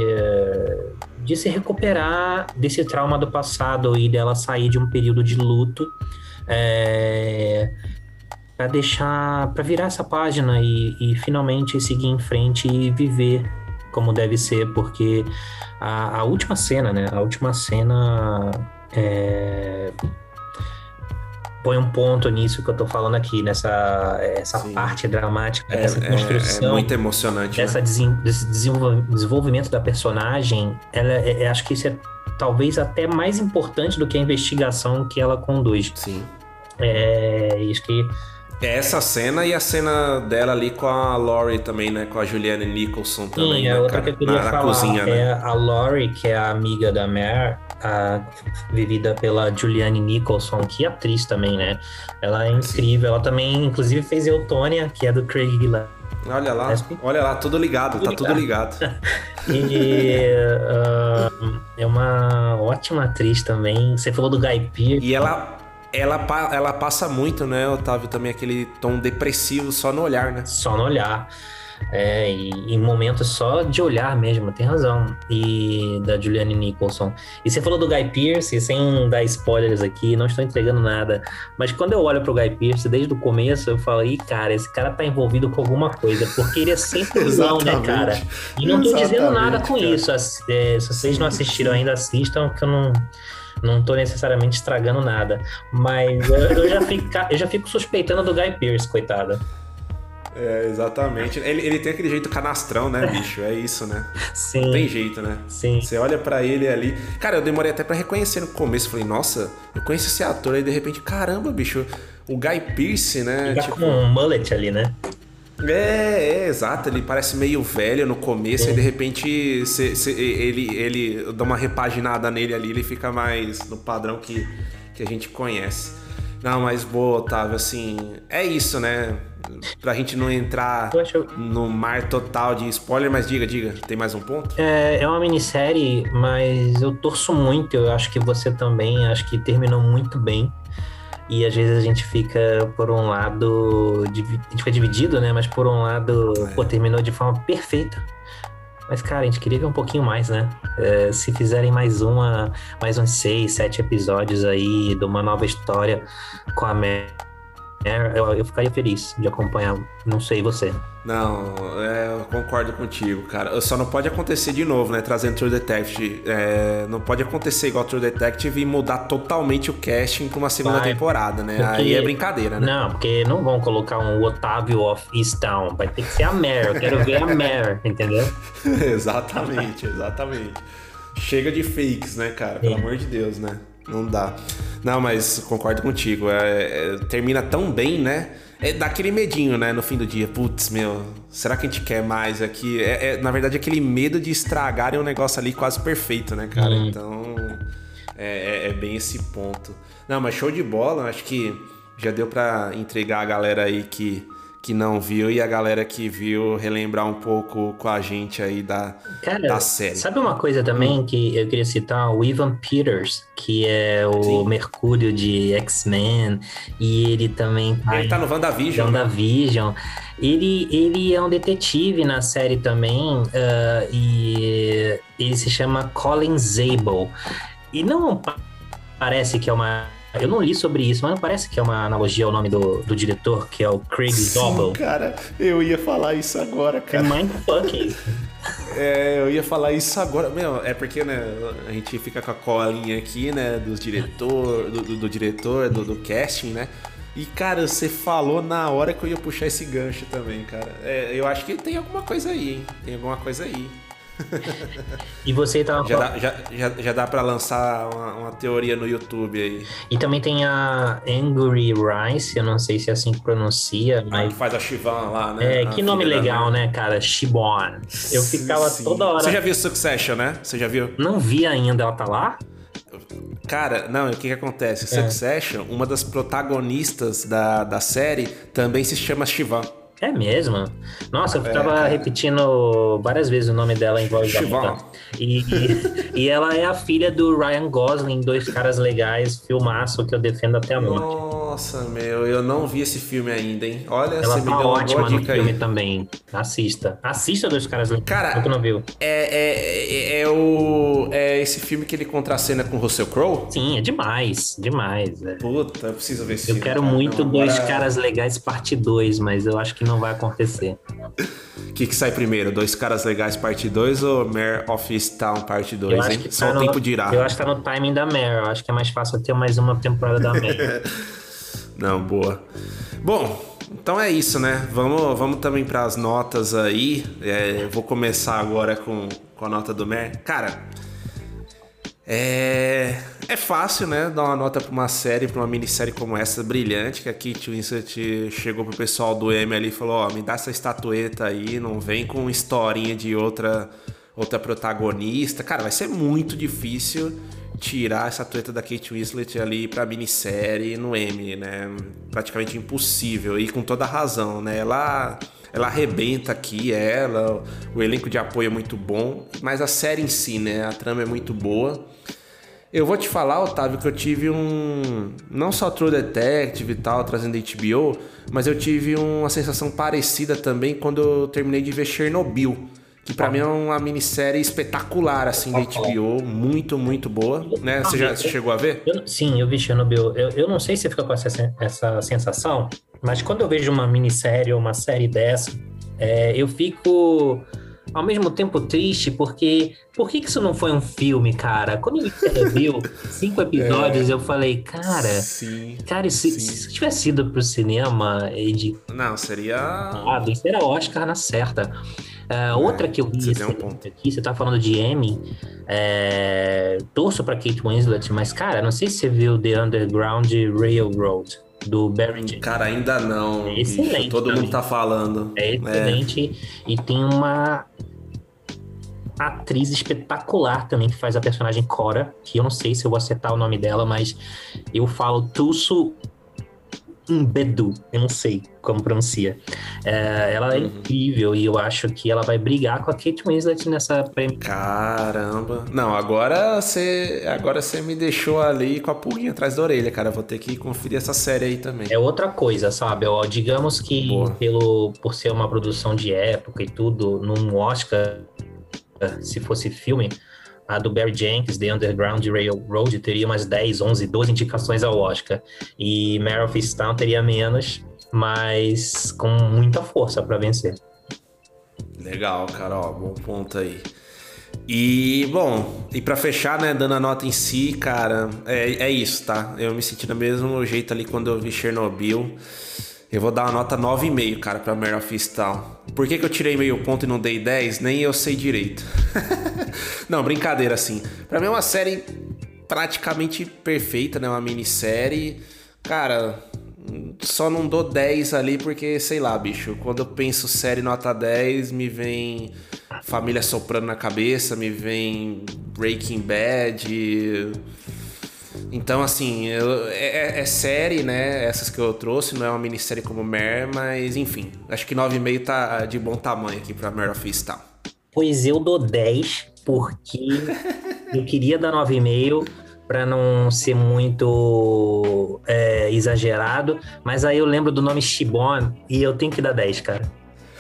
S4: de se recuperar desse trauma do passado e dela sair de um período de luto. É, para deixar, para virar essa página e, e, finalmente seguir em frente e viver como deve ser, porque a, a última cena, né? A última cena é, põe um ponto nisso que eu tô falando aqui, nessa essa parte dramática,
S3: é,
S4: essa construção.
S3: É, é muito emocionante.
S4: Dessa
S3: né?
S4: desen, desse desenvolvimento da personagem, ela, é, é, acho que isso é talvez até mais importante do que a investigação que ela conduz.
S3: Sim.
S4: É, isso que
S3: é essa cena e a cena dela ali com a Laurie também, né? Com a Julianne Nicholson também.
S4: Sim, é
S3: né,
S4: outra
S3: cara?
S4: que eu queria
S3: na,
S4: falar.
S3: Na cozinha,
S4: é
S3: né?
S4: a Laurie, que é a amiga da Mare, a, vivida pela Julianne Nicholson, que atriz também, né? Ela é incrível. Ela também, inclusive, fez Eutônia, que é do Craig Gillespie.
S3: Olha lá, olha lá, tudo ligado, tudo tá tudo ligado.
S4: e uh, é uma ótima atriz também. Você falou do Guy Pearce.
S3: E ela ela, ela passa muito, né, Otávio, também aquele tom depressivo só no olhar, né?
S4: Só no olhar. É, e em momentos só de olhar mesmo, tem razão. E da Julianne Nicholson. E você falou do Guy Pearce, sem dar spoilers aqui, não estou entregando nada. Mas quando eu olho pro Guy Pearce, desde o começo, eu falo, ih, cara, esse cara tá envolvido com alguma coisa, porque ele é sempre vilão, né, cara? E não tô Exatamente, dizendo nada com cara. isso. É, se vocês não assistiram ainda, assistam, que eu não não tô necessariamente estragando nada. Mas eu, já, fico, eu já fico suspeitando do Guy Pearce, coitada.
S3: É, exatamente. Ele, ele tem aquele jeito canastrão, né, bicho? É isso, né?
S4: Sim.
S3: Não tem jeito, né?
S4: Sim.
S3: Você olha para ele ali. Cara, eu demorei até para reconhecer no começo. Falei, nossa, eu conheço esse ator. Aí de repente, caramba, bicho, o Guy Pearce, né?
S4: Ele tá tipo... com um mullet ali, né?
S3: É, é, exato. Ele parece meio velho no começo, é. e de repente cê, cê, ele, ele dá uma repaginada nele ali, ele fica mais no padrão que, que a gente conhece. Não, mas boa, Otávio, assim, é isso, né? Pra gente não entrar no mar total de spoiler, mas diga, diga, tem mais um ponto?
S4: É, é uma minissérie, mas eu torço muito, eu acho que você também, acho que terminou muito bem. E às vezes a gente fica, por um lado, a gente fica dividido, né? Mas por um lado, é. pô, terminou de forma perfeita. Mas, cara, a gente queria ver um pouquinho mais, né? É, se fizerem mais uma, mais uns seis, sete episódios aí de uma nova história com a é, eu, eu ficaria feliz de acompanhar. Não sei você.
S3: Não, é, eu concordo contigo, cara. Só não pode acontecer de novo, né? Trazendo True Detective. É, não pode acontecer igual True Detective e mudar totalmente o casting pra uma segunda Vai, temporada, né? Porque... Aí é brincadeira, né?
S4: Não, porque não vão colocar um Otávio of Easttown. Vai ter que ser a Mare. Eu quero ver a Mare, entendeu?
S3: exatamente, exatamente. Chega de fakes, né, cara? Pelo Sim. amor de Deus, né? Não dá. Não, mas concordo contigo. É, é, termina tão bem, né? É, dá aquele medinho, né? No fim do dia. Putz, meu, será que a gente quer mais aqui? É, é na verdade, aquele medo de estragarem um negócio ali quase perfeito, né, cara? Hum. Então, é, é, é, bem esse ponto. Não, mas show de bola. Acho que já deu para entregar a galera aí que que não viu e a galera que viu relembrar um pouco com a gente aí da, Cara, da série.
S4: Sabe uma coisa também que eu queria citar? O Ivan Peters, que é o Sim. Mercúrio de X-Men, e ele também
S3: tá Ele tá no WandaVision.
S4: Né? WandaVision. Né? Ele, ele é um detetive na série também, uh, e ele se chama Colin Zabel. E não parece que é uma eu não li sobre isso, mas não parece que é uma analogia ao nome do, do diretor, que é o Craig Zobel.
S3: cara, eu ia falar isso agora, cara.
S4: É mindfucking.
S3: É, eu ia falar isso agora. Meu, é porque, né, a gente fica com a colinha aqui, né, dos diretor, do, do, do diretor, do, do, casting, né? E, cara, você falou na hora que eu ia puxar esse gancho também, cara. É, eu acho que tem alguma coisa aí, hein? Tem alguma coisa aí
S4: e você tá.
S3: Já dá, já, já, já dá pra lançar uma, uma, teoria no YouTube aí.
S4: E também tem a Angry Rice, eu não sei se é assim que pronuncia, ah, mas.
S3: Que faz a Shivan lá, né?
S4: É, que nome legal, né, cara? Shibon. Eu ficava Sim. toda hora.
S3: Você já viu Succession, né? Você já viu?
S4: Não vi ainda, ela tá lá?
S3: Cara, não, o que que acontece? É. Succession, uma das protagonistas da, da série também se chama Shivan.
S4: É mesmo? Nossa, eu
S3: É,
S4: tava
S3: cara.
S4: repetindo várias vezes o nome dela em voz alta. E, e, e ela é a filha do Ryan Gosling, dois caras legais, filmaço que eu defendo até a morte.
S3: Nossa, meu, eu não vi esse filme ainda, hein? Olha,
S4: Ela
S3: você me
S4: tá
S3: deu uma
S4: ótima
S3: boa
S4: no
S3: dica
S4: filme
S3: aí.
S4: também. Assista. Assista dois caras legais.
S3: Cara,
S4: Tu não viu?
S3: É, é, é, é o. É esse filme que ele contracena com o Russell Crowe?
S4: Sim, é demais. Demais. é.
S3: Puta, eu preciso ver esse
S4: Eu
S3: filme,
S4: quero
S3: cara.
S4: muito
S3: Não,
S4: Dois
S3: agora-
S4: Caras Legais parte 2, mas eu acho que não vai acontecer.
S3: O que, que sai primeiro? Dois Caras Legais parte 2 ou Mare of Easttown parte 2,
S4: Eu acho
S3: hein?
S4: que
S3: Só
S4: tá
S3: o tempo dirá.
S4: Eu acho que tá no timing da Mare. Eu acho que é mais fácil ter mais uma temporada da Mare.
S3: Não, boa. Bom, então é isso, né? Vamos, vamos também para as notas aí. É, eu vou começar agora com, com a nota do Mer. Cara, é, é fácil, né? Dar uma nota para uma série, para uma minissérie como essa, brilhante, que a Kate Winslet chegou pro pessoal do M ali e falou, ó, me dá essa estatueta aí, não vem com historinha de outra, outra protagonista. Cara, vai ser muito difícil tirar a estatueta da Kate Winslet ali pra minissérie no M, né? Praticamente impossível, e com toda razão, né? Ela, ela arrebenta aqui, ela, o elenco de apoio é muito bom, mas a série em si, né? A trama é muito boa. Eu vou te falar, Otávio, que eu tive um. Não só True Detective e tal, trazendo HBO, mas eu tive uma sensação parecida também quando eu terminei de ver Chernobyl. Que pra mim é uma minissérie espetacular, assim, da HBO. Muito, muito boa. Né? Você já você chegou a ver?
S4: Eu- sim, eu vi Chernobyl. Eu, eu não sei se você fica com essa, essa sensação, mas quando eu vejo uma minissérie ou uma série dessa, é, eu fico ao mesmo tempo triste, porque por que, que isso não foi um filme, cara? Quando eu vi Chernobyl, cinco episódios, eu falei, cara,
S3: Sim.
S4: cara, se,
S3: sim.
S4: se tivesse ido pro cinema de
S3: Não, seria.
S4: ah, isso era Oscar na certa. Ah, outra que eu vi
S3: você tem um
S4: aqui, você tá falando de Emmy, é, torço pra Kate Winslet, mas cara, não sei se você viu The Underground Railroad, do Barry Jenkins.
S3: Cara, ainda não.
S4: É excelente
S3: bicho. Todo
S4: também.
S3: mundo tá falando.
S4: É excelente e tem uma atriz espetacular também que faz a personagem Cora, que eu não sei se eu vou acertar o nome dela, mas eu falo Tusso Mbedu, eu não sei como pronuncia. É, ela é
S3: Uhum.
S4: incrível e eu acho que ela vai brigar com a Kate Winslet nessa prêmio.
S3: Caramba. Não, agora você agora você me deixou ali com a pulguinha atrás da orelha, cara. Eu Vou ter que conferir essa série aí também.
S4: É outra coisa, sabe? Ó, digamos que
S3: Boa.
S4: pelo, por ser uma produção de época e tudo, num Oscar, se fosse filme, a do Barry Jenkins, The Underground Railroad, teria umas 10, 11, 12 indicações ao Oscar. E Mare of teria menos, mas com muita força para vencer.
S3: Legal, cara, ó, bom ponto aí. E, bom, e pra fechar, né, dando a nota em si, cara, é, é isso, tá? Eu me senti do mesmo jeito ali quando eu vi Chernobyl. Eu vou dar uma nota 9,5, cara, pra Mare of Easttown. Por que, que eu tirei meio ponto e não dei 10? Nem eu sei direito. não, brincadeira, assim. Pra mim é uma série praticamente perfeita, né? Uma minissérie. Cara, só não dou 10 ali porque, sei lá, bicho, quando eu penso série nota 10, me vem Família Soprano na cabeça, me vem Breaking Bad. Então, assim, eu- é, é- é série, né? Essas que eu trouxe, não é uma minissérie como Mare, mas enfim, acho que 9,5 tá de bom tamanho aqui pra Mare of Easttown.
S4: Pois eu dou 10, porque eu queria dar 9,5 para não ser muito é, exagerado, mas aí eu lembro do nome Shibon e eu tenho que dar 10, cara.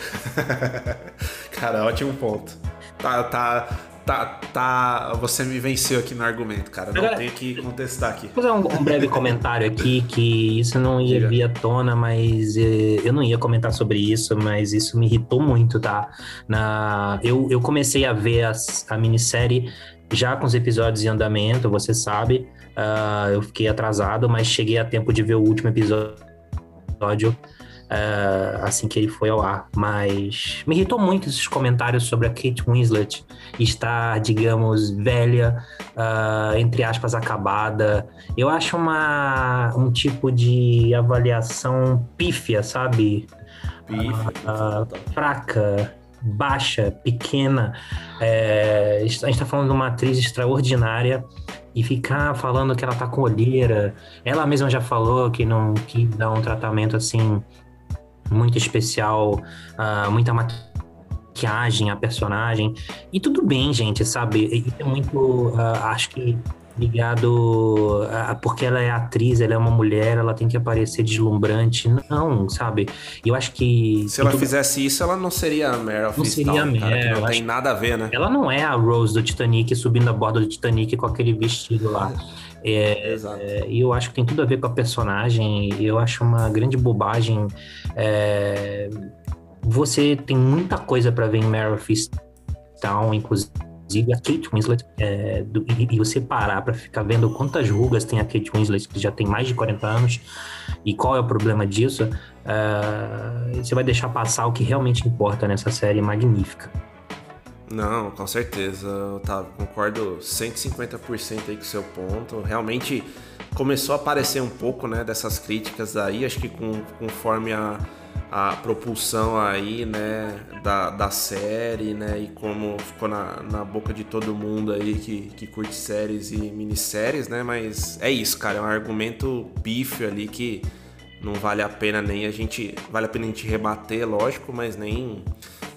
S3: Cara, ótimo ponto. Tá, tá, tá, tá. Você me venceu aqui no argumento, cara. Não
S4: Agora-
S3: tenho que contestar aqui.
S4: Vou fazer um, um breve comentário aqui, que isso não ia
S3: Diga.
S4: vir à tona, mas eh, eu não ia comentar sobre isso, mas isso me irritou muito, tá? Na, eu, eu comecei a ver as- a minissérie já com os episódios em andamento, você sabe. Ah, eu fiquei atrasado, mas cheguei a tempo de ver o último episódio ah, assim que ele foi ao ar. Mas me irritou muito esses comentários sobre a Kate Winslet estar, digamos, velha, ah, entre aspas, acabada. Eu acho uma, um tipo de avaliação pífia, sabe? Ah, fraca, baixa, pequena. É, a gente está falando de uma atriz extraordinária e ficar falando que ela tá com olheira. Ela mesma já falou que não que dá um tratamento assim muito especial, uh, muita maquiagem, a personagem. E tudo bem, gente, sabe? Isso é muito. Uh, acho que ligado a, porque ela é atriz, ela é uma mulher, ela tem que aparecer deslumbrante. Não, sabe? Eu acho que.
S3: Se ela tudo... fizesse isso, ela não seria a Meryl Não seria a Meryl. Não tem nada a ver, né?
S4: Ela não é a Rose do Titanic subindo a borda do Titanic com aquele vestido lá. É, é, e eu acho que tem tudo a ver com a personagem. Eu acho uma grande bobagem. É, você tem muita coisa para ver em Meryl Town, inclusive a Kate Winslet, é, do, e, e, você parar para ficar vendo quantas rugas tem a Kate Winslet, que já tem mais de 40 anos, e qual é o problema disso, uh, você vai deixar passar o que realmente importa nessa série magnífica.
S3: Não, com certeza, tá, concordo 150% aí com o seu ponto. Realmente começou a aparecer um pouco, né, dessas críticas aí, acho que com, conforme a, a propulsão aí, né, da, da série, né, e como ficou na, na boca de todo mundo aí que, que curte séries e minisséries, né, mas é isso, cara, é um argumento pífio ali que não vale a pena nem a gente, vale a pena a gente rebater, lógico, mas nem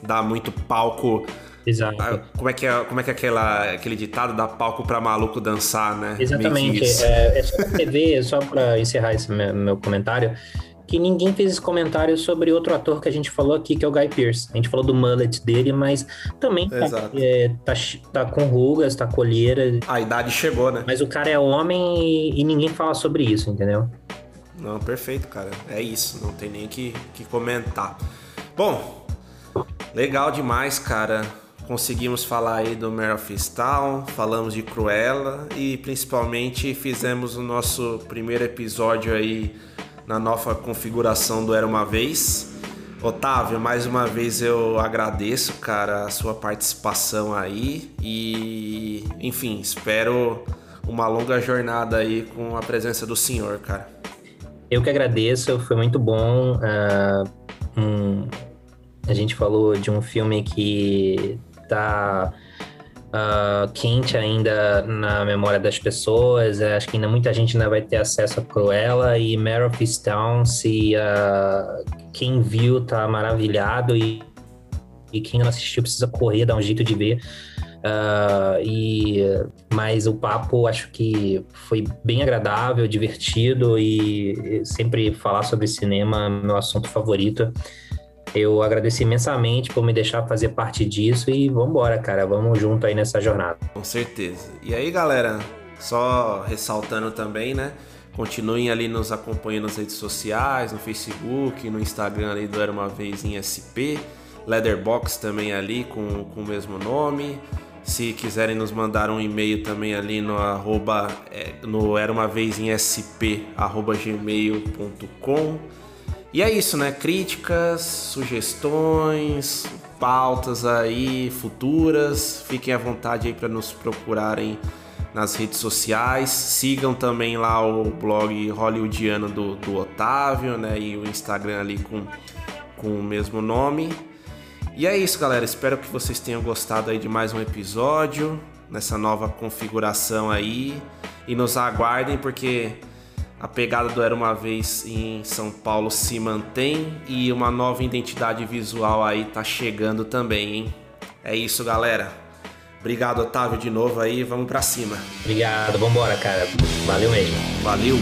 S3: dar muito palco
S4: Exato. Ah,
S3: como é que é, como é, que é aquela, aquele ditado dá palco para maluco dançar, né?
S4: Exatamente. É, é só pra TV, só para encerrar esse meu, meu, comentário, que ninguém fez esse comentário sobre outro ator que a gente falou aqui, que é o Guy Pearce. A gente falou do mullet dele, mas também tá, é, tá, tá, com rugas, tá colheira.
S3: A idade chegou, né?
S4: Mas o cara é homem e, e ninguém fala sobre isso, entendeu?
S3: Não, perfeito, cara. É isso, não tem nem que, que comentar. Bom, legal demais, cara conseguimos falar aí do Mare of falamos de Cruella e principalmente fizemos o nosso primeiro episódio aí na nova configuração do Era Uma Vez. Otávio, mais uma vez eu agradeço, cara, a sua participação aí e, enfim, espero uma longa jornada aí com a presença do senhor, cara.
S4: Eu que agradeço, foi muito bom. Uh, um, a gente falou de um filme que tá uh, quente ainda na memória das pessoas. Acho que ainda muita gente ainda vai ter acesso a Cruella e Mare of se uh, quem viu tá maravilhado e, e quem não assistiu precisa correr, dar um jeito de ver. Uh, e mas o papo acho que foi bem agradável, divertido e sempre falar sobre cinema é meu assunto favorito. Eu agradeço imensamente por me deixar fazer parte disso e vamos embora, cara. Vamos junto aí nessa jornada.
S3: Com certeza. E aí, galera, só ressaltando também, né? Continuem ali nos acompanhando nas redes sociais, no Facebook, no Instagram ali do Era Uma Vez em SP, Leatherbox também ali com, com o mesmo nome. Se quiserem nos mandar um e-mail também ali no arroba, é, no Era Uma Vez em SP, arroba gmail.com. E é isso, né? Críticas, sugestões, pautas aí futuras. Fiquem à vontade aí para nos procurarem nas redes sociais. Sigam também lá o blog hollywoodiano do, do Otávio, né? E o Instagram ali com, com o mesmo nome. E é isso, galera. Espero que vocês tenham gostado aí de mais um episódio nessa nova configuração aí. E nos aguardem porque a pegada do Era Uma Vez em São Paulo se mantém e uma nova identidade visual aí tá chegando também, hein? É isso, galera. Obrigado, Otávio, de novo aí. Vamos para cima.
S4: Obrigado, vambora, cara. Valeu mesmo.
S3: Valeu.